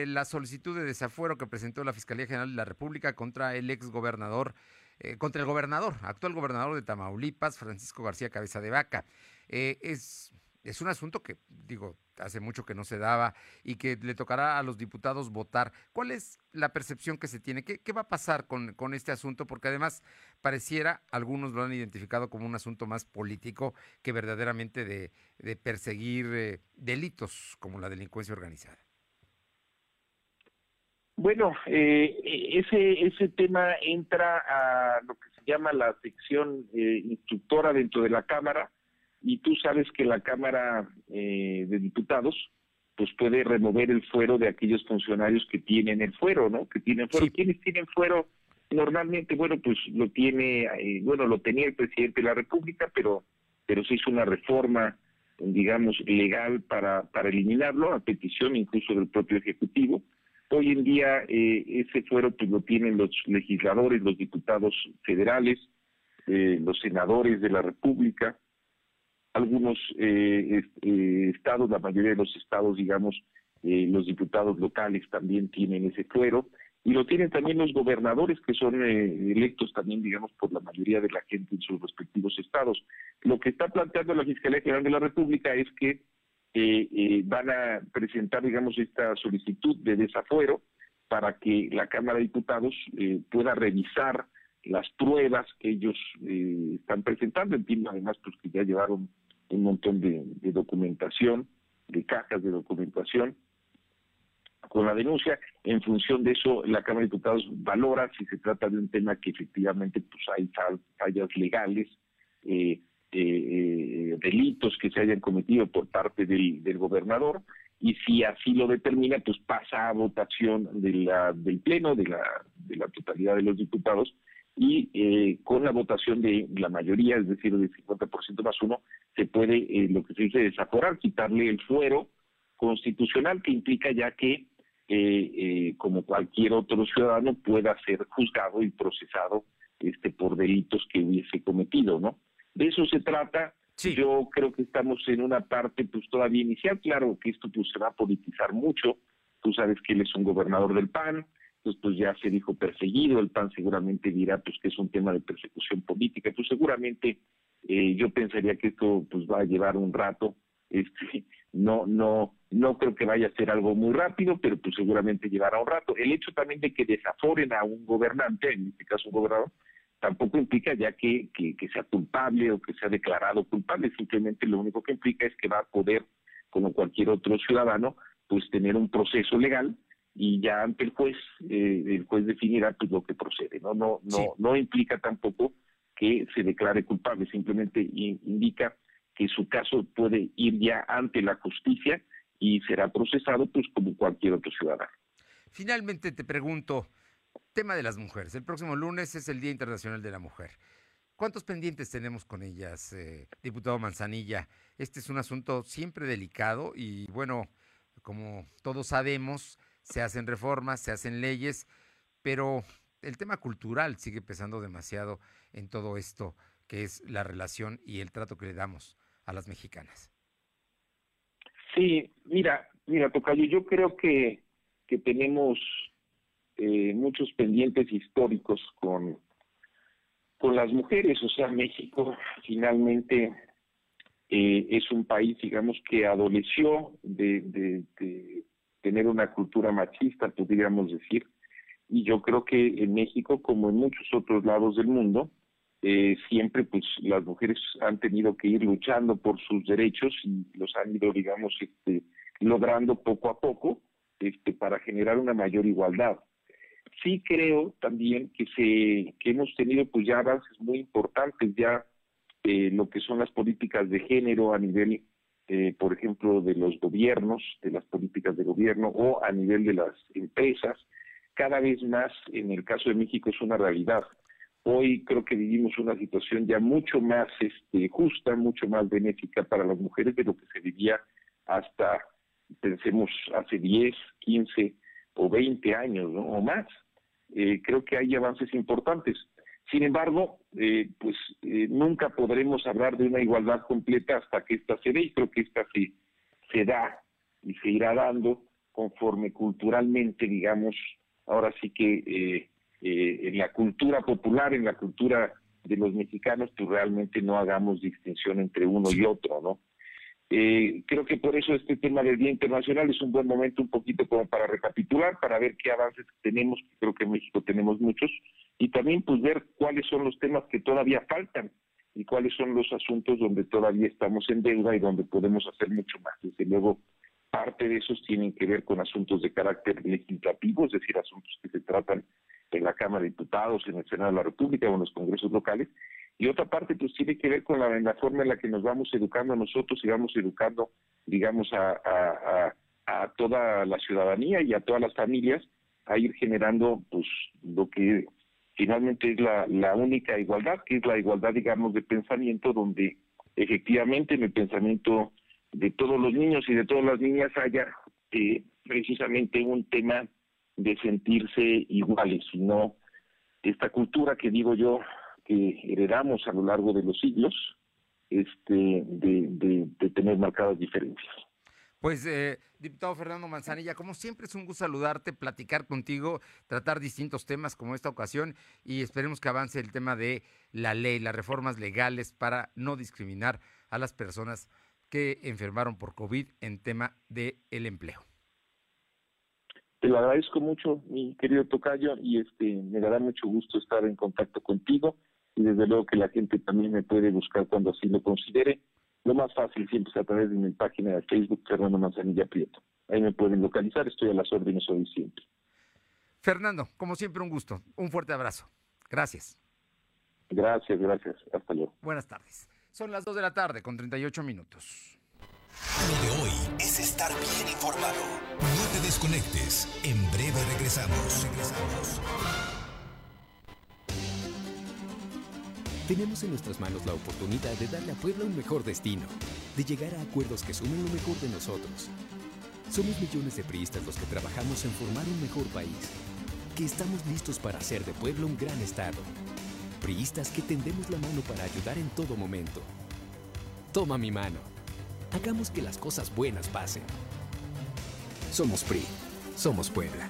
S1: la solicitud de desafuero que presentó la Fiscalía General de la República contra el ex gobernador eh, contra el gobernador, actual gobernador de Tamaulipas, Francisco García Cabeza de Vaca. Eh, es, es un asunto que, digo, hace mucho que no se daba y que le tocará a los diputados votar. ¿Cuál es la percepción que se tiene? ¿Qué, va a pasar con, con, este asunto? Porque además pareciera, algunos lo han identificado como un asunto más político que verdaderamente de, de perseguir eh, delitos como la delincuencia organizada.
S10: Bueno, eh, ese, ese tema entra a lo que se llama la sección eh, instructora dentro de la Cámara y tú sabes que la Cámara eh, de Diputados pues puede remover el fuero de aquellos funcionarios que tienen el fuero, ¿no? Que tienen fuero. ¿Quiénes tienen fuero? Normalmente, bueno, pues lo tiene, eh, bueno, lo tenía el presidente de la República, pero pero se hizo una reforma, digamos, legal para, para eliminarlo, a petición incluso del propio Ejecutivo Hoy en día eh, ese fuero pues lo tienen los legisladores, los diputados federales, eh, los senadores de la República, algunos eh, estados, la mayoría de los estados, digamos, los diputados locales también tienen ese fuero y lo tienen también los gobernadores que son electos también, digamos, por la mayoría de la gente en sus respectivos estados. Lo que está planteando la Fiscalía General de la República es que eh, van a presentar, digamos, esta solicitud de desafuero para que la Cámara de Diputados eh, pueda revisar las pruebas que ellos eh, están presentando. Entiendo además pues, que ya llevaron un montón de, documentación, de cajas de documentación con la denuncia. En función de eso, la Cámara de Diputados valora si se trata de un tema que efectivamente pues hay fallas legales, eh, eh, delitos que se hayan cometido por parte del, gobernador y si así lo determina, pues pasa a votación de la, del Pleno, de la, de la totalidad de los diputados y eh, con la votación de la mayoría, es decir, del 50% más uno, se puede, eh, lo que se dice, desaforar, quitarle el fuero constitucional que implica ya que, eh, como cualquier otro ciudadano, pueda ser juzgado y procesado este por delitos que hubiese cometido, ¿no? De eso se trata. Yo creo que estamos en una parte pues todavía inicial. Claro que esto pues se va a politizar mucho. Tú sabes que él es un gobernador del PAN, entonces pues ya se dijo perseguido. El PAN seguramente dirá pues que es un tema de persecución política. Pues seguramente eh, yo pensaría que esto pues va a llevar un rato. Este, no, no, no creo que vaya a ser algo muy rápido, pero pues seguramente llevará un rato. El hecho también de que desaforen a un gobernante, en este caso un gobernador, tampoco implica ya que, que, sea culpable o que sea declarado culpable, simplemente lo único que implica es que va a poder, como cualquier otro ciudadano, pues tener un proceso legal y ya ante el juez, eh, el juez definirá pues lo que procede, ¿no? No, no, no implica tampoco que se declare culpable, simplemente indica que su caso puede ir ya ante la justicia y será procesado pues como cualquier otro ciudadano.
S1: Finalmente te pregunto, Tema de las mujeres. El próximo lunes es el Día Internacional de la Mujer. ¿Cuántos pendientes tenemos con ellas, eh, diputado Manzanilla? Este es un asunto siempre delicado y bueno, como todos sabemos, se hacen reformas, se hacen leyes, pero el tema cultural sigue pesando demasiado en todo esto que es la relación y el trato que le damos a las mexicanas.
S10: Sí, mira, mira, Tocayo, yo creo que, que tenemos eh, muchos pendientes históricos con, con las mujeres, o sea, México finalmente eh, es un país, digamos, que adoleció de, de, de tener una cultura machista, podríamos decir, y yo creo que en México, como en muchos otros lados del mundo, eh, siempre pues las mujeres han tenido que ir luchando por sus derechos y los han ido digamos este logrando poco a poco este para generar una mayor igualdad sí creo también que se que hemos tenido pues ya avances muy importantes ya eh, lo que son las políticas de género a nivel eh, por ejemplo de los gobiernos de las políticas de gobierno o a nivel de las empresas. Cada vez más en el caso de México es una realidad. Hoy creo que vivimos una situación ya mucho más este, justa, mucho más benéfica para las mujeres de lo que se vivía hasta, pensemos, hace 10, 15 o 20 años o más. Eh, creo que hay avances importantes. Sin embargo, eh, pues eh, nunca podremos hablar de una igualdad completa hasta que ésta se dé y creo que esta se, se da y se irá dando conforme culturalmente, digamos, ahora sí que eh, eh, en la cultura popular, en la cultura de los mexicanos, pues realmente no hagamos distinción entre uno y otro, ¿no? Eh, creo que por eso este tema del Día Internacional es un buen momento un poquito como para recapitular, para ver qué avances tenemos, creo que en México tenemos muchos, y también pues ver cuáles son los temas que todavía faltan y cuáles son los asuntos donde todavía estamos en deuda y donde podemos hacer mucho más. Desde luego, parte de esos tienen que ver con asuntos de carácter legislativo, es decir, asuntos que se tratan en la Cámara de Diputados, en el Senado de la República o en los congresos locales. Y otra parte, pues tiene que ver con la, forma en la que nos vamos educando a nosotros y vamos educando, digamos, a, toda la ciudadanía y a todas las familias a ir generando, pues, lo que finalmente es la, la única igualdad, que es la igualdad, digamos, de pensamiento, donde efectivamente en el pensamiento de todos los niños y de todas las niñas haya eh, precisamente un tema de sentirse iguales, sino esta cultura que digo yo que heredamos a lo largo de los siglos, este, de, de, tener marcadas diferencias.
S1: Pues, eh, diputado Fernando Manzanilla, como siempre es un gusto saludarte, platicar contigo, tratar distintos temas como esta ocasión y esperemos que avance el tema de la ley, las reformas legales para no discriminar a las personas que enfermaron por COVID en tema de el empleo.
S10: Te lo agradezco mucho, mi querido Tocayo, y este me dará mucho gusto estar en contacto contigo y desde luego que la gente también me puede buscar cuando así lo considere. Lo más fácil siempre es a través de mi página de Facebook, Fernando Manzanilla Prieto. Ahí me pueden localizar, estoy a las órdenes hoy siempre.
S1: Fernando, como siempre, un gusto. Un fuerte abrazo. Gracias.
S10: Gracias, gracias. Hasta luego.
S1: Buenas tardes. Son las 2 de la tarde con 38 minutos.
S2: Lo de hoy es estar bien informado. No te desconectes. En breve regresamos. Regresamos.
S11: Tenemos en nuestras manos la oportunidad de darle a Puebla un mejor destino, de llegar a acuerdos que sumen lo mejor de nosotros. Somos millones de priistas los que trabajamos en formar un mejor país, que estamos listos para hacer de Puebla un gran estado. Priistas que tendemos la mano para ayudar en todo momento. Toma mi mano. Hagamos que las cosas buenas pasen. Somos PRI. Somos Puebla.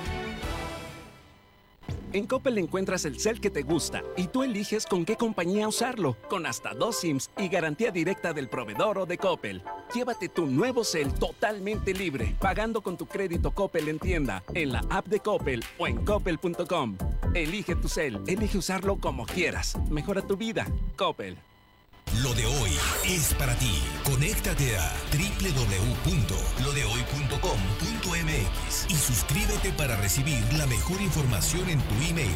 S8: En Coppel encuentras el cel que te gusta y tú eliges con qué compañía usarlo, con hasta dos SIMs y garantía directa del proveedor o de Coppel. Llévate tu nuevo cel totalmente libre, pagando con tu crédito Coppel en tienda, en la app de Coppel o en coppel.com. Elige tu cel, elige usarlo como quieras. Mejora tu vida. Coppel.
S2: Lo de hoy es para ti. Conéctate a www.lodehoy.com.mx y suscríbete para recibir la mejor información en tu email.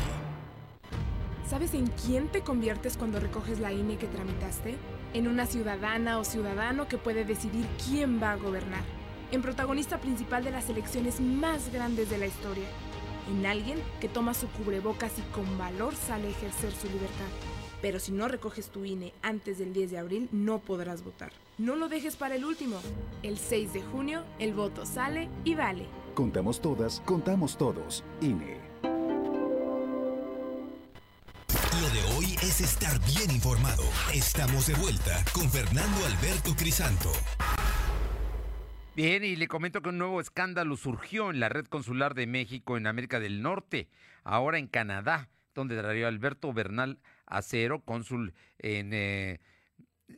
S12: ¿Sabes en quién te conviertes cuando recoges la INE que tramitaste? En una ciudadana o ciudadano que puede decidir quién va a gobernar. En protagonista principal de las elecciones más grandes de la historia. En alguien que toma su cubrebocas y con valor sale a ejercer su libertad. Pero si no recoges tu INE antes del 10 de abril, no podrás votar. No lo dejes para el último. El 6 de junio, el voto sale y vale.
S13: Contamos todas, contamos todos. INE.
S2: Lo de hoy es estar bien informado. Estamos de vuelta con Fernando Alberto Crisanto.
S1: Bien, y le comento que un nuevo escándalo surgió en la red consular de México en América del Norte, ahora en Canadá, donde Darío Alberto Bernal Acero, cónsul en eh,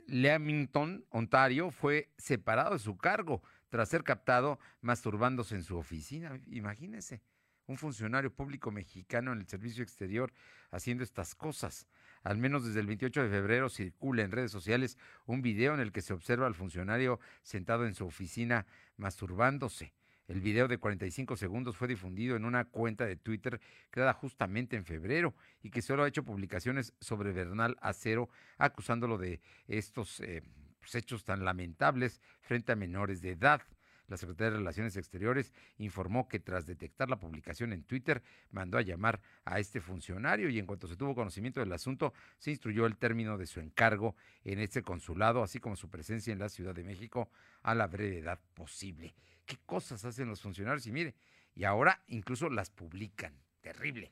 S1: Leamington, Ontario, fue separado de su cargo tras ser captado masturbándose en su oficina. Imagínense, un funcionario público mexicano en el servicio exterior haciendo estas cosas. Al menos desde el 28 de febrero circula en redes sociales un video en el que se observa al funcionario sentado en su oficina masturbándose. El video de 45 segundos fue difundido en una cuenta de Twitter creada justamente en febrero y que solo ha hecho publicaciones sobre Bernal Acero acusándolo de estos eh, pues, hechos tan lamentables frente a menores de edad. La Secretaría de Relaciones Exteriores informó que tras detectar la publicación en Twitter, mandó a llamar a este funcionario y en cuanto se tuvo conocimiento del asunto, se instruyó el término de su encargo en este consulado, así como su presencia en la Ciudad de México a la brevedad posible. ¿Qué cosas hacen los funcionarios? Y mire, y ahora incluso las publican. Terrible.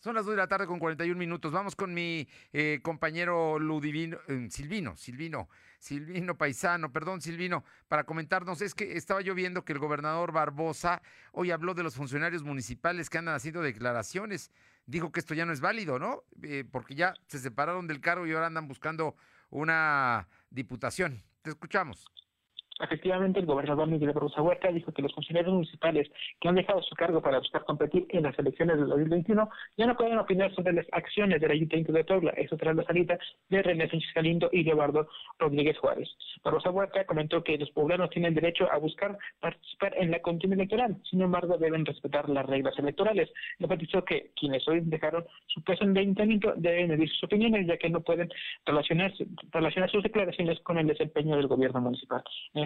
S1: Son las 2 de la tarde con 41 minutos. Vamos con mi eh, compañero Ludivino, eh, Silvino, Silvino, Silvino Paisano, perdón, Silvino, para comentarnos. Es que estaba yo viendo que el gobernador Barbosa hoy habló de los funcionarios municipales que andan haciendo declaraciones. Dijo que esto ya no es válido, ¿no? Eh, porque ya se separaron del cargo y ahora andan buscando una diputación. Te escuchamos.
S6: Efectivamente, el gobernador Miguel Barbosa Huerta dijo que los funcionarios municipales que han dejado su cargo para buscar competir en las elecciones del 2021 ya no pueden opinar sobre las acciones del Ayuntamiento de Puebla, eso tras la salida de René Sánchez Galindo y Leobardo Rodríguez Juárez. Barbosa Huerta comentó que los poblanos tienen derecho a buscar participar en la contienda electoral, sin embargo deben respetar las reglas electorales. Le dicho que quienes hoy dejaron su puesto en el Ayuntamiento deben medir sus opiniones, ya que no pueden relacionar, relacionar sus declaraciones con el desempeño del gobierno municipal.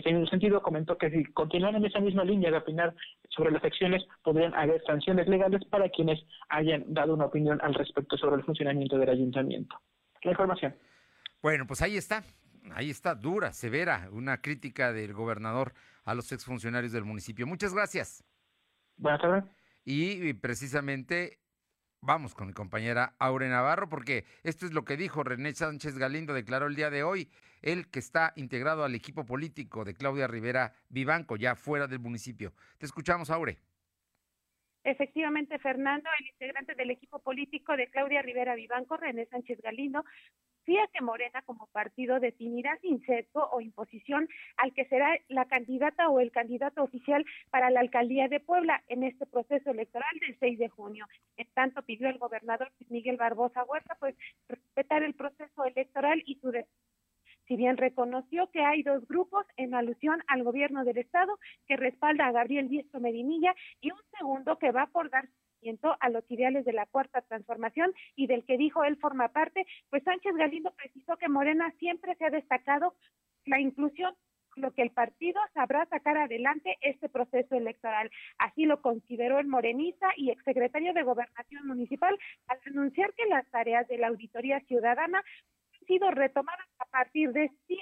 S6: En ese sentido, comentó que si continúan en esa misma línea de opinar sobre las acciones, podrían haber sanciones legales para quienes hayan dado una opinión al respecto sobre el funcionamiento del ayuntamiento. La información.
S1: Bueno, pues ahí está, ahí está, dura, severa, una crítica del gobernador a los exfuncionarios del municipio. Muchas gracias.
S6: Buenas tardes.
S1: Y precisamente vamos con mi compañera Aure Navarro, porque esto es lo que dijo René Sánchez Galindo, declaró el día de hoy, él que está integrado al equipo político de Claudia Rivera Vivanco, ya fuera del municipio. Te escuchamos, Aure.
S7: Efectivamente, Fernando, el integrante del equipo político de Claudia Rivera Vivanco, René Sánchez Galindo, fía que Morena como partido definirá sin sesgo o imposición al que será la candidata o el candidato oficial para la alcaldía de Puebla en este proceso electoral del 6 de junio. En tanto, pidió el gobernador Miguel Barbosa Huerta pues respetar el proceso electoral y su si bien reconoció que hay dos grupos en alusión al gobierno del Estado que respalda a Gabriel Diesto Medinilla y un segundo que va por dar a los ideales de la cuarta transformación y del que dijo él forma parte, pues Sánchez Galindo precisó que Morena siempre se ha destacado la inclusión lo que el partido sabrá sacar adelante este proceso electoral. Así lo consideró el morenista y exsecretario de Gobernación Municipal al anunciar que las tareas de la Auditoría Ciudadana sido retomadas a partir de este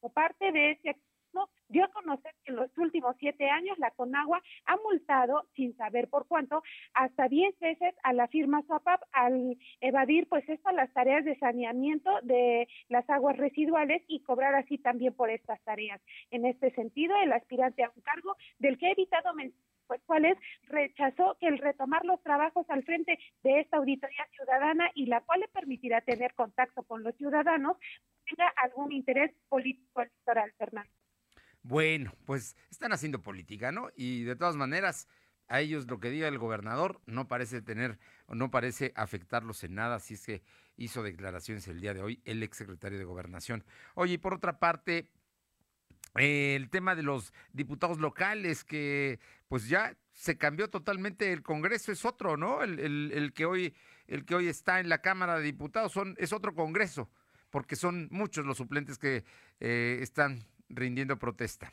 S7: como parte de ese acto dio a conocer que en los últimos siete años la Conagua ha multado, sin saber por cuánto, hasta diez veces a la firma SOAPAP al evadir pues estas las tareas de saneamiento de las aguas residuales y cobrar así también por estas tareas. En este sentido, el aspirante a un cargo del que ha evitado pues cuál es, rechazó que el retomar los trabajos al frente de esta auditoría ciudadana y la cual le permitirá tener contacto con los ciudadanos tenga algún interés político electoral, Fernando.
S1: Bueno, pues están haciendo política, ¿no? Y de todas maneras, a ellos lo que diga el gobernador no parece tener, no parece afectarlos en nada, así es que hizo declaraciones el día de hoy el exsecretario de Gobernación. Oye, y por otra parte, el tema de los diputados locales, que pues ya se cambió totalmente el Congreso, es otro, ¿no? El, que, hoy, el que hoy está en la Cámara de Diputados son, es otro Congreso, porque son muchos los suplentes que eh, están rindiendo protesta.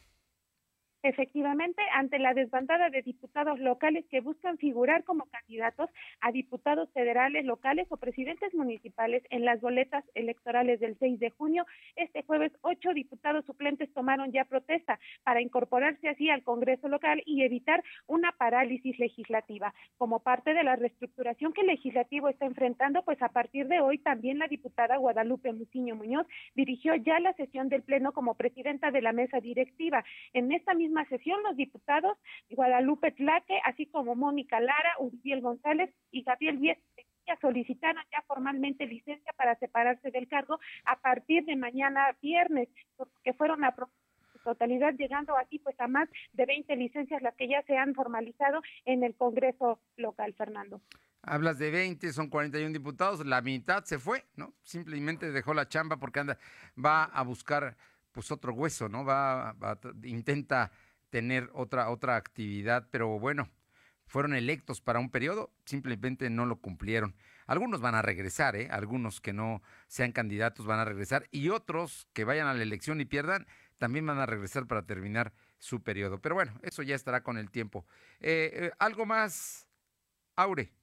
S7: Efectivamente, ante la desbandada de diputados locales que buscan figurar como candidatos a diputados federales, locales o presidentes municipales en las boletas electorales del 6 de junio, este jueves ocho diputados suplentes tomaron ya protesta para incorporarse así al Congreso local y evitar una parálisis legislativa. Como parte de la reestructuración que el legislativo está enfrentando, pues a partir de hoy también la diputada Guadalupe Muciño Muñoz dirigió ya la sesión del Pleno como presidenta de la mesa directiva. En esta misma sesión los diputados Guadalupe Tlaque, así como Mónica Lara, Uriel González y Gabriel Vies solicitaron ya formalmente licencia para separarse del cargo a partir de mañana viernes, porque fueron a totalidad, llegando aquí pues a más de 20 licencias las que ya se han formalizado en el Congreso local, Fernando.
S1: Hablas de 20, son 41 diputados, la mitad se fue, ¿no? Simplemente dejó la chamba porque anda, va a buscar pues otro hueso, ¿no? Va, va intenta tener otra, otra actividad, pero bueno, fueron electos para un periodo, simplemente no lo cumplieron. Algunos van a regresar, ¿eh? algunos que no sean candidatos van a regresar y otros que vayan a la elección y pierdan también van a regresar para terminar su periodo. Pero bueno, eso ya estará con el tiempo. Eh, eh, ¿Algo más, Aure?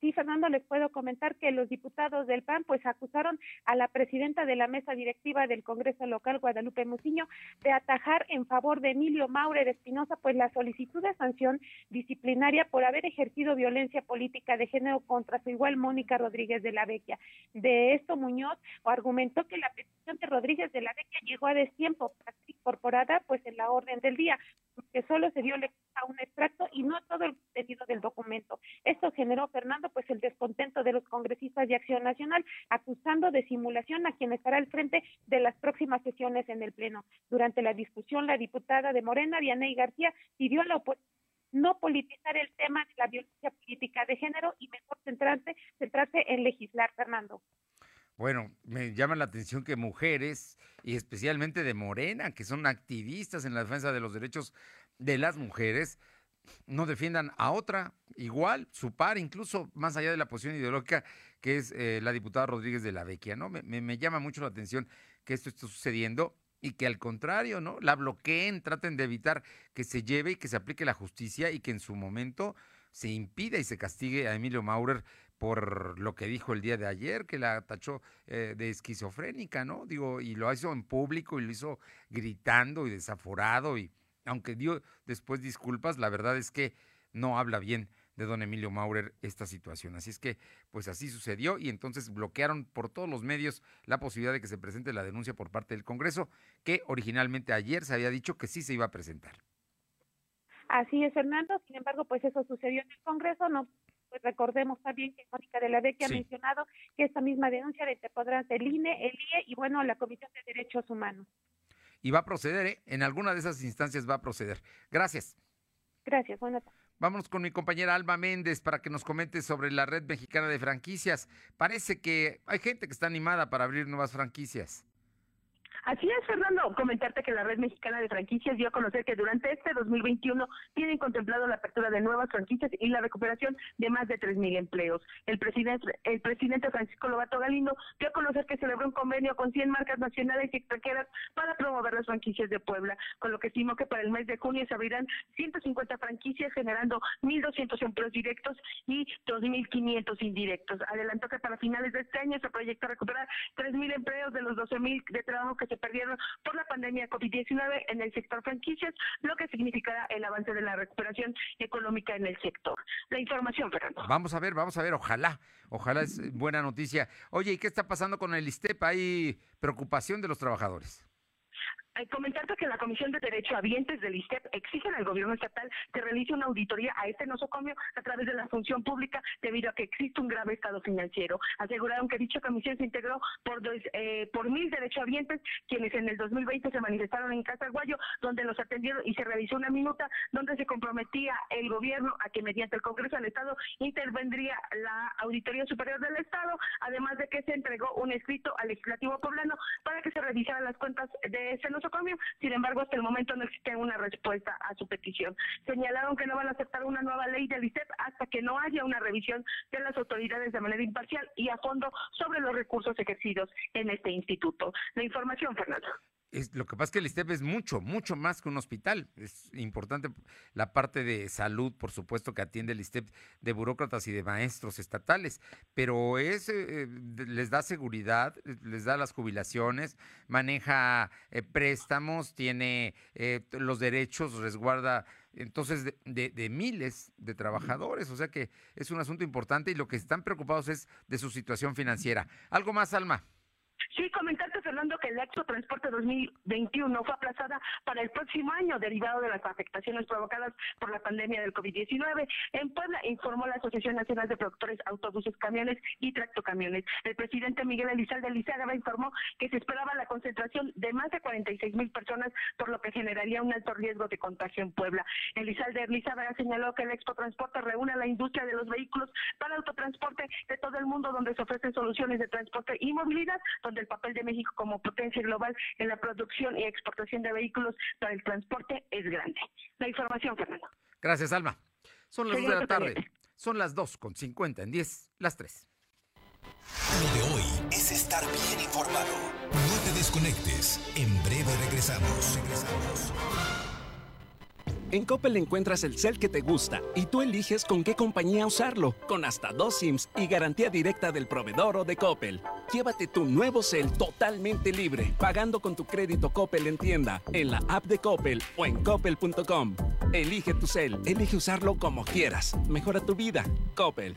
S7: Sí, Fernando, les puedo comentar que los diputados del PAN pues acusaron a la presidenta de la mesa directiva del Congreso local, Guadalupe Muciño, de atajar en favor de Emilio Maurer Espinosa pues la solicitud de sanción disciplinaria por haber ejercido violencia política de género contra su igual Mónica Rodríguez de la Vecchia. De esto Muñoz argumentó que la petición de Rodríguez de la Vecchia llegó a destiempo, incorporada pues en la orden del día, porque solo se dio lectura a un extracto y no todo el contenido del documento. Esto generó, Fernando, pues el descontento de los congresistas de Acción Nacional, acusando de simulación a quien estará al frente de las próximas sesiones en el Pleno. Durante la discusión, la diputada de Morena, Dianey García, pidió a la oposición no politizar el tema de la violencia política de género y mejor centrarse, centrarse en legislar, Fernando.
S1: Bueno, me llama la atención que mujeres, y especialmente de Morena, que son activistas en la defensa de los derechos de las mujeres, no defiendan a otra igual, su par, incluso más allá de la posición ideológica que es eh, la diputada Rodríguez de la Vecchia, ¿no? Me, me, llama mucho la atención que esto esté sucediendo y que al contrario, ¿no? La bloqueen, traten de evitar que se lleve y que se aplique la justicia y que en su momento se impida y se castigue a Emilio Maurer por lo que dijo el día de ayer, que la tachó eh, de esquizofrénica, ¿no? Digo, y lo hizo en público y lo hizo gritando y desaforado y aunque dio después disculpas, la verdad es que no habla bien de don Emilio Maurer esta situación. Así es que, pues así sucedió y entonces bloquearon por todos los medios la posibilidad de que se presente la denuncia por parte del Congreso, que originalmente ayer se había dicho que sí se iba a presentar.
S7: Así es, Fernando. Sin embargo, pues eso sucedió en el Congreso. No, pues recordemos también que Mónica de la que ha mencionado que esta misma denuncia de podrán ser el INE, el IE y bueno, la Comisión de Derechos Humanos
S1: y va a proceder, ¿eh? en alguna de esas instancias va a proceder. Gracias.
S7: Gracias, buenas tardes.
S1: Vámonos con mi compañera Alba Méndez para que nos comente sobre la red mexicana de franquicias. Parece que hay gente que está animada para abrir nuevas franquicias.
S5: Así es, Fernando. Comentarte que la Red Mexicana de Franquicias dio a conocer que durante este 2021 tienen contemplado la apertura de nuevas franquicias y la recuperación de más de 3.000 empleos. El presidente, el presidente Francisco Lobato Galindo dio a conocer que celebró un convenio con 100 marcas nacionales y extranjeras para promover las franquicias de Puebla, con lo que estimó que para el mes de junio se abrirán 150 franquicias, generando 1.200 empleos directos y 2.500 indirectos. Adelantó que para finales de este año se proyecta recuperar 3.000 empleos de los 12.000 de trabajo que se perdieron por la pandemia COVID-19 en el sector franquicias, lo que significará el avance de la recuperación económica en el sector. La información, Fernando.
S1: Vamos a ver, vamos a ver, ojalá, ojalá es buena noticia. Oye, ¿y qué está pasando con el ISTEP? ¿Hay preocupación de los trabajadores?
S5: Comentarte que la Comisión de Derecho Habientes del ISTEP exigen al gobierno estatal que realice una auditoría a este nosocomio a través de la función pública debido a que existe un grave estado financiero. Aseguraron que dicha comisión se integró por, eh, por mil derechohabientes quienes en el 2020 se manifestaron en Casa Guayo donde los atendieron y se realizó una minuta donde se comprometía el gobierno a que mediante el Congreso del Estado intervendría la Auditoría Superior del Estado, además de que se entregó un escrito al legislativo poblano para que se revisaran las cuentas de ese nosocomio Sin embargo, hasta el momento no existe una respuesta a su petición. Señalaron que no van a aceptar una nueva ley del ISEP hasta que no haya una revisión de las autoridades de manera imparcial y a fondo sobre los recursos ejercidos en este instituto. La información, Fernando
S1: lo que pasa es que el ISTEP es mucho, mucho más que un hospital. Es importante la parte de salud, por supuesto, que atiende el ISTEP de burócratas y de maestros estatales, pero es, eh, les da seguridad, les da las jubilaciones, maneja eh, préstamos, tiene eh, los derechos, resguarda entonces de, de, miles de trabajadores. O sea que es un asunto importante y lo que están preocupados es de su situación financiera. ¿Algo más, Alma?
S5: Sí, comentarte, Fernando, que el Expo Transporte 2021 fue aplazada para el próximo año derivado de las afectaciones provocadas por la pandemia del COVID-19. En Puebla informó la Asociación Nacional de Productores Autobuses, Camiones y Tractocamiones. El presidente Miguel Elizalde Lizárraga informó que se esperaba la concentración de más de 46 mil personas, por lo que generaría un alto riesgo de contagio en Puebla. Elizalde Lizárraga señaló que el Expo Transporte reúne a la industria de los vehículos para autotransporte de todo el mundo, donde se ofrecen soluciones de transporte y movilidad, donde el papel de México como potencia global en la producción y exportación de vehículos para el transporte es grande. La información, Fernando.
S1: Gracias, Alma. Son las 2 de la tarde. Son las 2 con 50 en 10, las 3.
S2: Lo de hoy es estar bien informado. No te desconectes. En breve regresamos. Regresamos.
S8: En Coppel encuentras el cel que te gusta y tú eliges con qué compañía usarlo, con hasta dos SIMs y garantía directa del proveedor o de Coppel. Llévate tu nuevo cel totalmente libre, pagando con tu crédito Coppel en tienda, en la app de Coppel o en coppel.com. Elige tu cel, elige usarlo como quieras. Mejora tu vida. Coppel.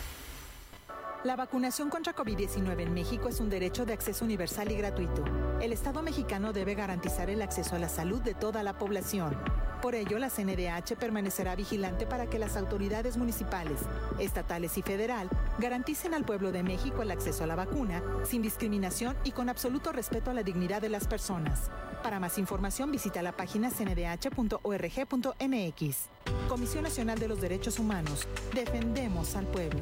S14: La vacunación contra COVID-19 en México es un derecho de acceso universal y gratuito. El Estado mexicano debe garantizar el acceso a la salud de toda la población. Por ello, la CNDH permanecerá vigilante para que las autoridades municipales, estatales y federal garanticen al pueblo de México el acceso a la vacuna sin discriminación y con absoluto respeto a la dignidad de las personas. Para más información visita la página cndh.org.mx. Comisión Nacional de los Derechos Humanos. Defendemos al pueblo.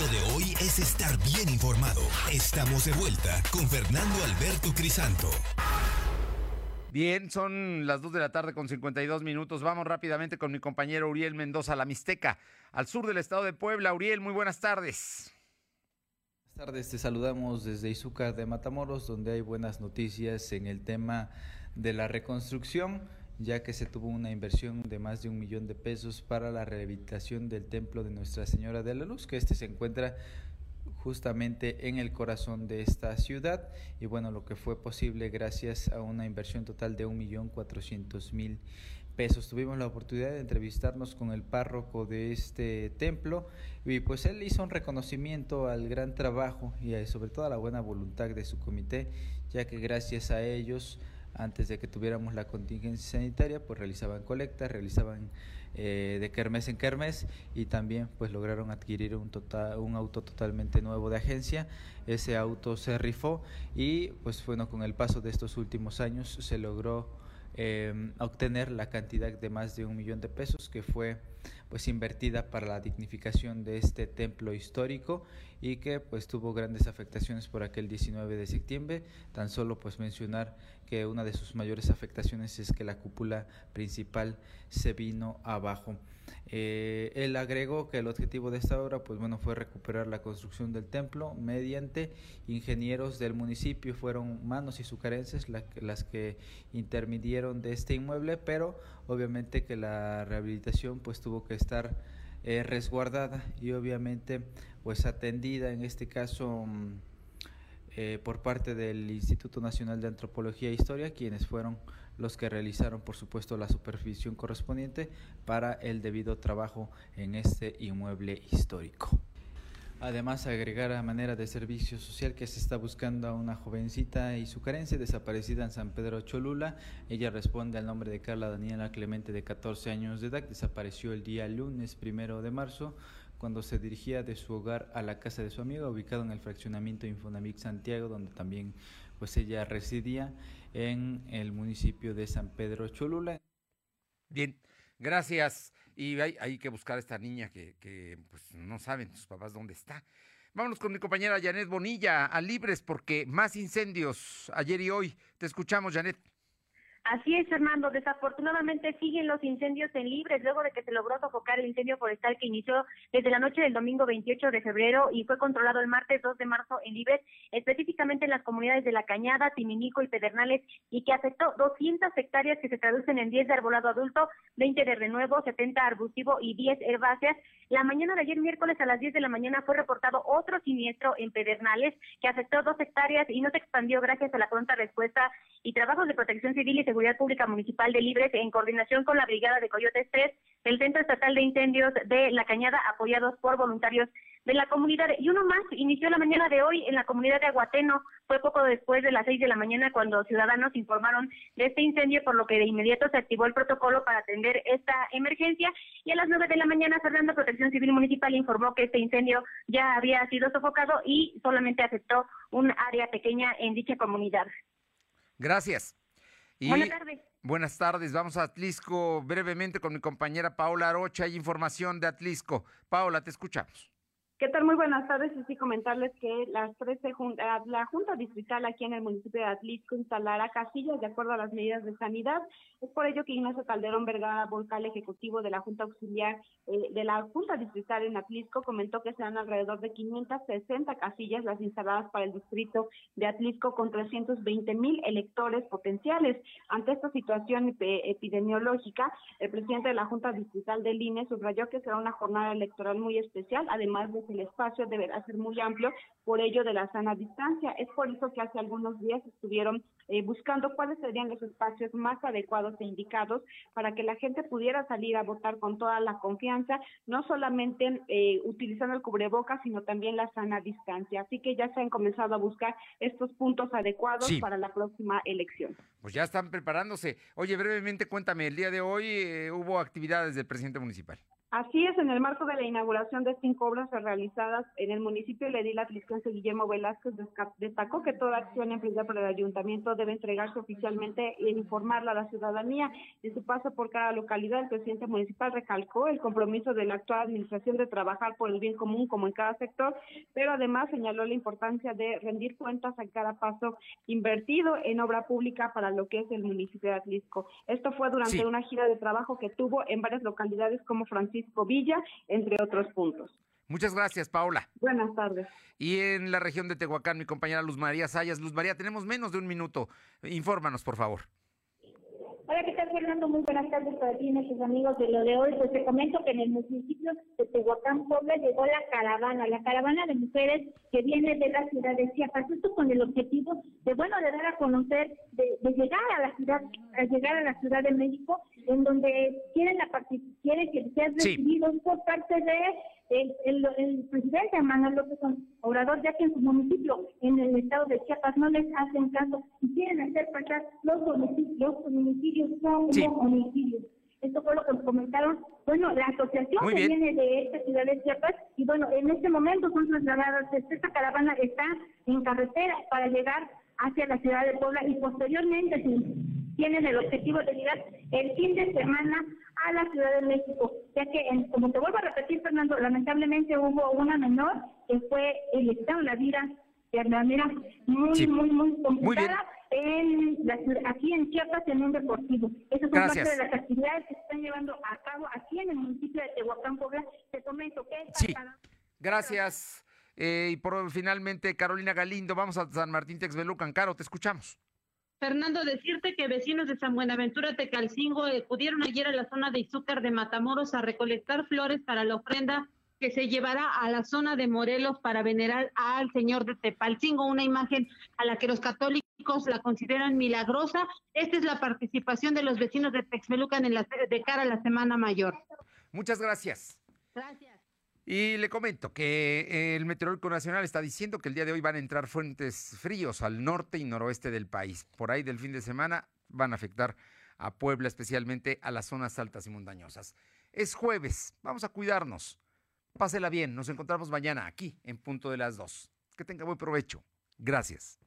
S2: Lo de hoy es estar bien informado. Estamos de vuelta con Fernando Alberto Crisanto.
S1: Bien, son las 2 de la tarde con 52 minutos. Vamos rápidamente con mi compañero Uriel Mendoza, la Mixteca, al sur del estado de Puebla. Uriel, muy buenas tardes.
S15: Buenas tardes, te saludamos desde Izúcar de Matamoros, donde hay buenas noticias en el tema de la reconstrucción ya que se tuvo una inversión de más de un millón de pesos para la rehabilitación del templo de Nuestra Señora de la Luz, que este se encuentra justamente en el corazón de esta ciudad y bueno, lo que fue posible gracias a una inversión total de un millón cuatrocientos mil pesos. Tuvimos la oportunidad de entrevistarnos con el párroco de este templo y pues él hizo un reconocimiento al gran trabajo y sobre todo a la buena voluntad de su comité, ya que gracias a ellos antes de que tuviéramos la contingencia sanitaria, pues realizaban colectas, realizaban eh, de kermes en kermes y también pues lograron adquirir un, total, un auto totalmente nuevo de agencia. Ese auto se rifó y pues bueno, con el paso de estos últimos años se logró eh, obtener la cantidad de más de un millón de pesos que fue pues invertida para la dignificación de este templo histórico y que pues tuvo grandes afectaciones por aquel 19 de septiembre. Tan solo pues mencionar que una de sus mayores afectaciones es que la cúpula principal se vino abajo. Eh, él agregó que el objetivo de esta obra pues bueno fue recuperar la construcción del templo mediante ingenieros del municipio. Fueron manos y sucarenses las que intermidieron de este inmueble pero obviamente que la rehabilitación pues tuvo que estar eh, resguardada y obviamente pues atendida en este caso mm, eh, por parte del Instituto Nacional de Antropología e Historia, quienes fueron los que realizaron, por supuesto, la supervisión correspondiente para el debido trabajo en este inmueble histórico. Además, agregar a manera de servicio social que se está buscando a una jovencita y su carencia desaparecida en San Pedro Cholula. Ella responde al nombre de Carla Daniela Clemente, de 14 años de edad. Desapareció el día lunes primero de marzo cuando se dirigía de su hogar a la casa de su amiga, ubicado en el fraccionamiento Infonavit Santiago, donde también pues ella residía en el municipio de San Pedro Cholula.
S1: Bien, gracias. Y hay, que buscar a esta niña que, que pues, no saben sus papás dónde está. Vámonos con mi compañera Janet Bonilla a Libres porque más incendios ayer y hoy. Te escuchamos, Janet.
S16: Así es, Fernando. Desafortunadamente siguen los incendios en libres luego de que se logró sofocar el incendio forestal que inició desde la noche del domingo 28 de febrero y fue controlado el martes 2 de marzo en libres, específicamente en las comunidades de La Cañada, Timinico y Pedernales, y que afectó 200 hectáreas que se traducen en 10 de arbolado adulto, 20 de renuevo, 70 arbustivo y 10 herbáceas. La mañana de ayer, miércoles a las 10 de la mañana, fue reportado otro siniestro en Pedernales que afectó 2 hectáreas y no se expandió gracias a la pronta respuesta y trabajos de protección civil y Seguridad Pública Municipal de Libres en coordinación con la Brigada de Coyotes 3, el Centro Estatal de Incendios de La Cañada, apoyados por voluntarios de la comunidad. Y uno más inició la mañana de hoy en la comunidad de Aguateno. Fue poco después de las seis de la mañana cuando ciudadanos informaron de este incendio, por lo que de inmediato se activó el protocolo para atender esta emergencia. Y a las nueve de la mañana, Fernando Protección Civil Municipal informó que este incendio ya había sido sofocado y solamente afectó un área pequeña en dicha comunidad.
S1: Gracias.
S16: Buenas tardes.
S1: Buenas tardes. Vamos a Atlisco brevemente con mi compañera Paula Arocha. Hay información de Atlisco. Paula, te escuchamos.
S17: ¿Qué tal? Muy buenas tardes. Y sí, comentarles que las 13 junta, la Junta Distrital aquí en el municipio de Atlisco instalará casillas de acuerdo a las medidas de sanidad. Es por ello que Ignacio Calderón Vergara, vocal ejecutivo de la Junta Auxiliar eh, de la Junta Distrital en Atlisco, comentó que serán alrededor de 560 casillas las instaladas para el distrito de Atlisco con 320 mil electores potenciales. Ante esta situación epidemiológica, el presidente de la Junta Distrital del INE subrayó que será una jornada electoral muy especial, además de que el espacio deberá ser muy amplio, por ello de la sana distancia. Es por eso que hace algunos días estuvieron eh, buscando cuáles serían los espacios más adecuados e indicados para que la gente pudiera salir a votar con toda la confianza, no solamente eh, utilizando el cubrebocas, sino también la sana distancia. Así que ya se han comenzado a buscar estos puntos adecuados para la próxima elección.
S1: Pues ya están preparándose. Oye, brevemente cuéntame, el día de hoy eh, hubo actividades del presidente municipal.
S17: Así es, en el marco de la inauguración de cinco obras realizadas en el municipio, el edil atlisquense Guillermo Velázquez destacó que toda acción emprendida por el ayuntamiento debe entregarse oficialmente e informarla a la ciudadanía. En su paso por cada localidad, el presidente municipal recalcó el compromiso de la actual administración de trabajar por el bien común como en cada sector, pero además señaló la importancia de rendir cuentas a cada paso invertido en obra pública para lo que es el municipio de Atlisco. Esto fue durante una gira de trabajo que tuvo en varias localidades como Francisco Villa, entre otros puntos.
S1: Muchas gracias, Paula.
S17: Buenas tardes.
S1: Y en la región de Tehuacán, mi compañera Luz María Sayas. Luz María, tenemos menos de un minuto. Infórmanos, por favor.
S18: Hola, ¿qué tal, Fernando? Muy buenas tardes para ti y nuestros amigos de lo de hoy. Pues te comento que en el municipio de Tehuacán, Puebla, llegó la caravana, la caravana de mujeres que viene de la ciudad de Chiapas, esto con el objetivo de, bueno, de dar a conocer, de, llegar a la ciudad, a llegar a la Ciudad de México, en donde quieren la quieren que sean recibidos por parte de el, el, presidente Manuel López Obrador, ya que en su municipio, en el estado de Chiapas, no les hacen caso y quieren hacer pasar los domicilios, los domicilios como homicidios. Esto fue lo que comentaron, bueno, la asociación que viene de esta ciudad de Chiapas, y bueno, en este momento son trasladadas, esta caravana está en carretera para llegar hacia la ciudad de Puebla y posteriormente tienen el objetivo de llegar el fin de semana a la Ciudad de México, ya que, como te vuelvo a repetir, Fernando, lamentablemente hubo una menor que fue el estado de la vida de manera muy, muy, muy complicada en la, aquí en Chiapas en un deportivo. Esas son parte de las actividades que se están llevando a cabo aquí en el municipio de Tehuacán, Puebla. Te comento que...
S1: Sí. Gracias. Eh, y por finalmente, Carolina Galindo, vamos a San Martín Texbelucan. Caro, te escuchamos.
S19: Fernando, decirte que vecinos de San Buenaventura Tecalcingo acudieron ayer a la zona de Izúcar de Matamoros a recolectar flores para la ofrenda que se llevará a la zona de Morelos para venerar al Señor de Tepalcingo, una imagen a la que los católicos la consideran milagrosa. Esta es la participación de los vecinos de Texmelucan en la, de cara a la Semana Mayor.
S1: Muchas gracias.
S19: Gracias.
S1: Y le comento que el Meteorológico Nacional está diciendo que el día de hoy van a entrar fuentes fríos al norte y noroeste del país. Por ahí del fin de semana van a afectar a Puebla, especialmente a las zonas altas y montañosas. Es jueves, vamos a cuidarnos. Pásela bien, nos encontramos mañana aquí en punto de las dos. Que tenga buen provecho. Gracias.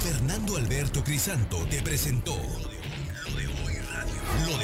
S2: Fernando Alberto Crisanto te presentó. Lo de Hoy Radio.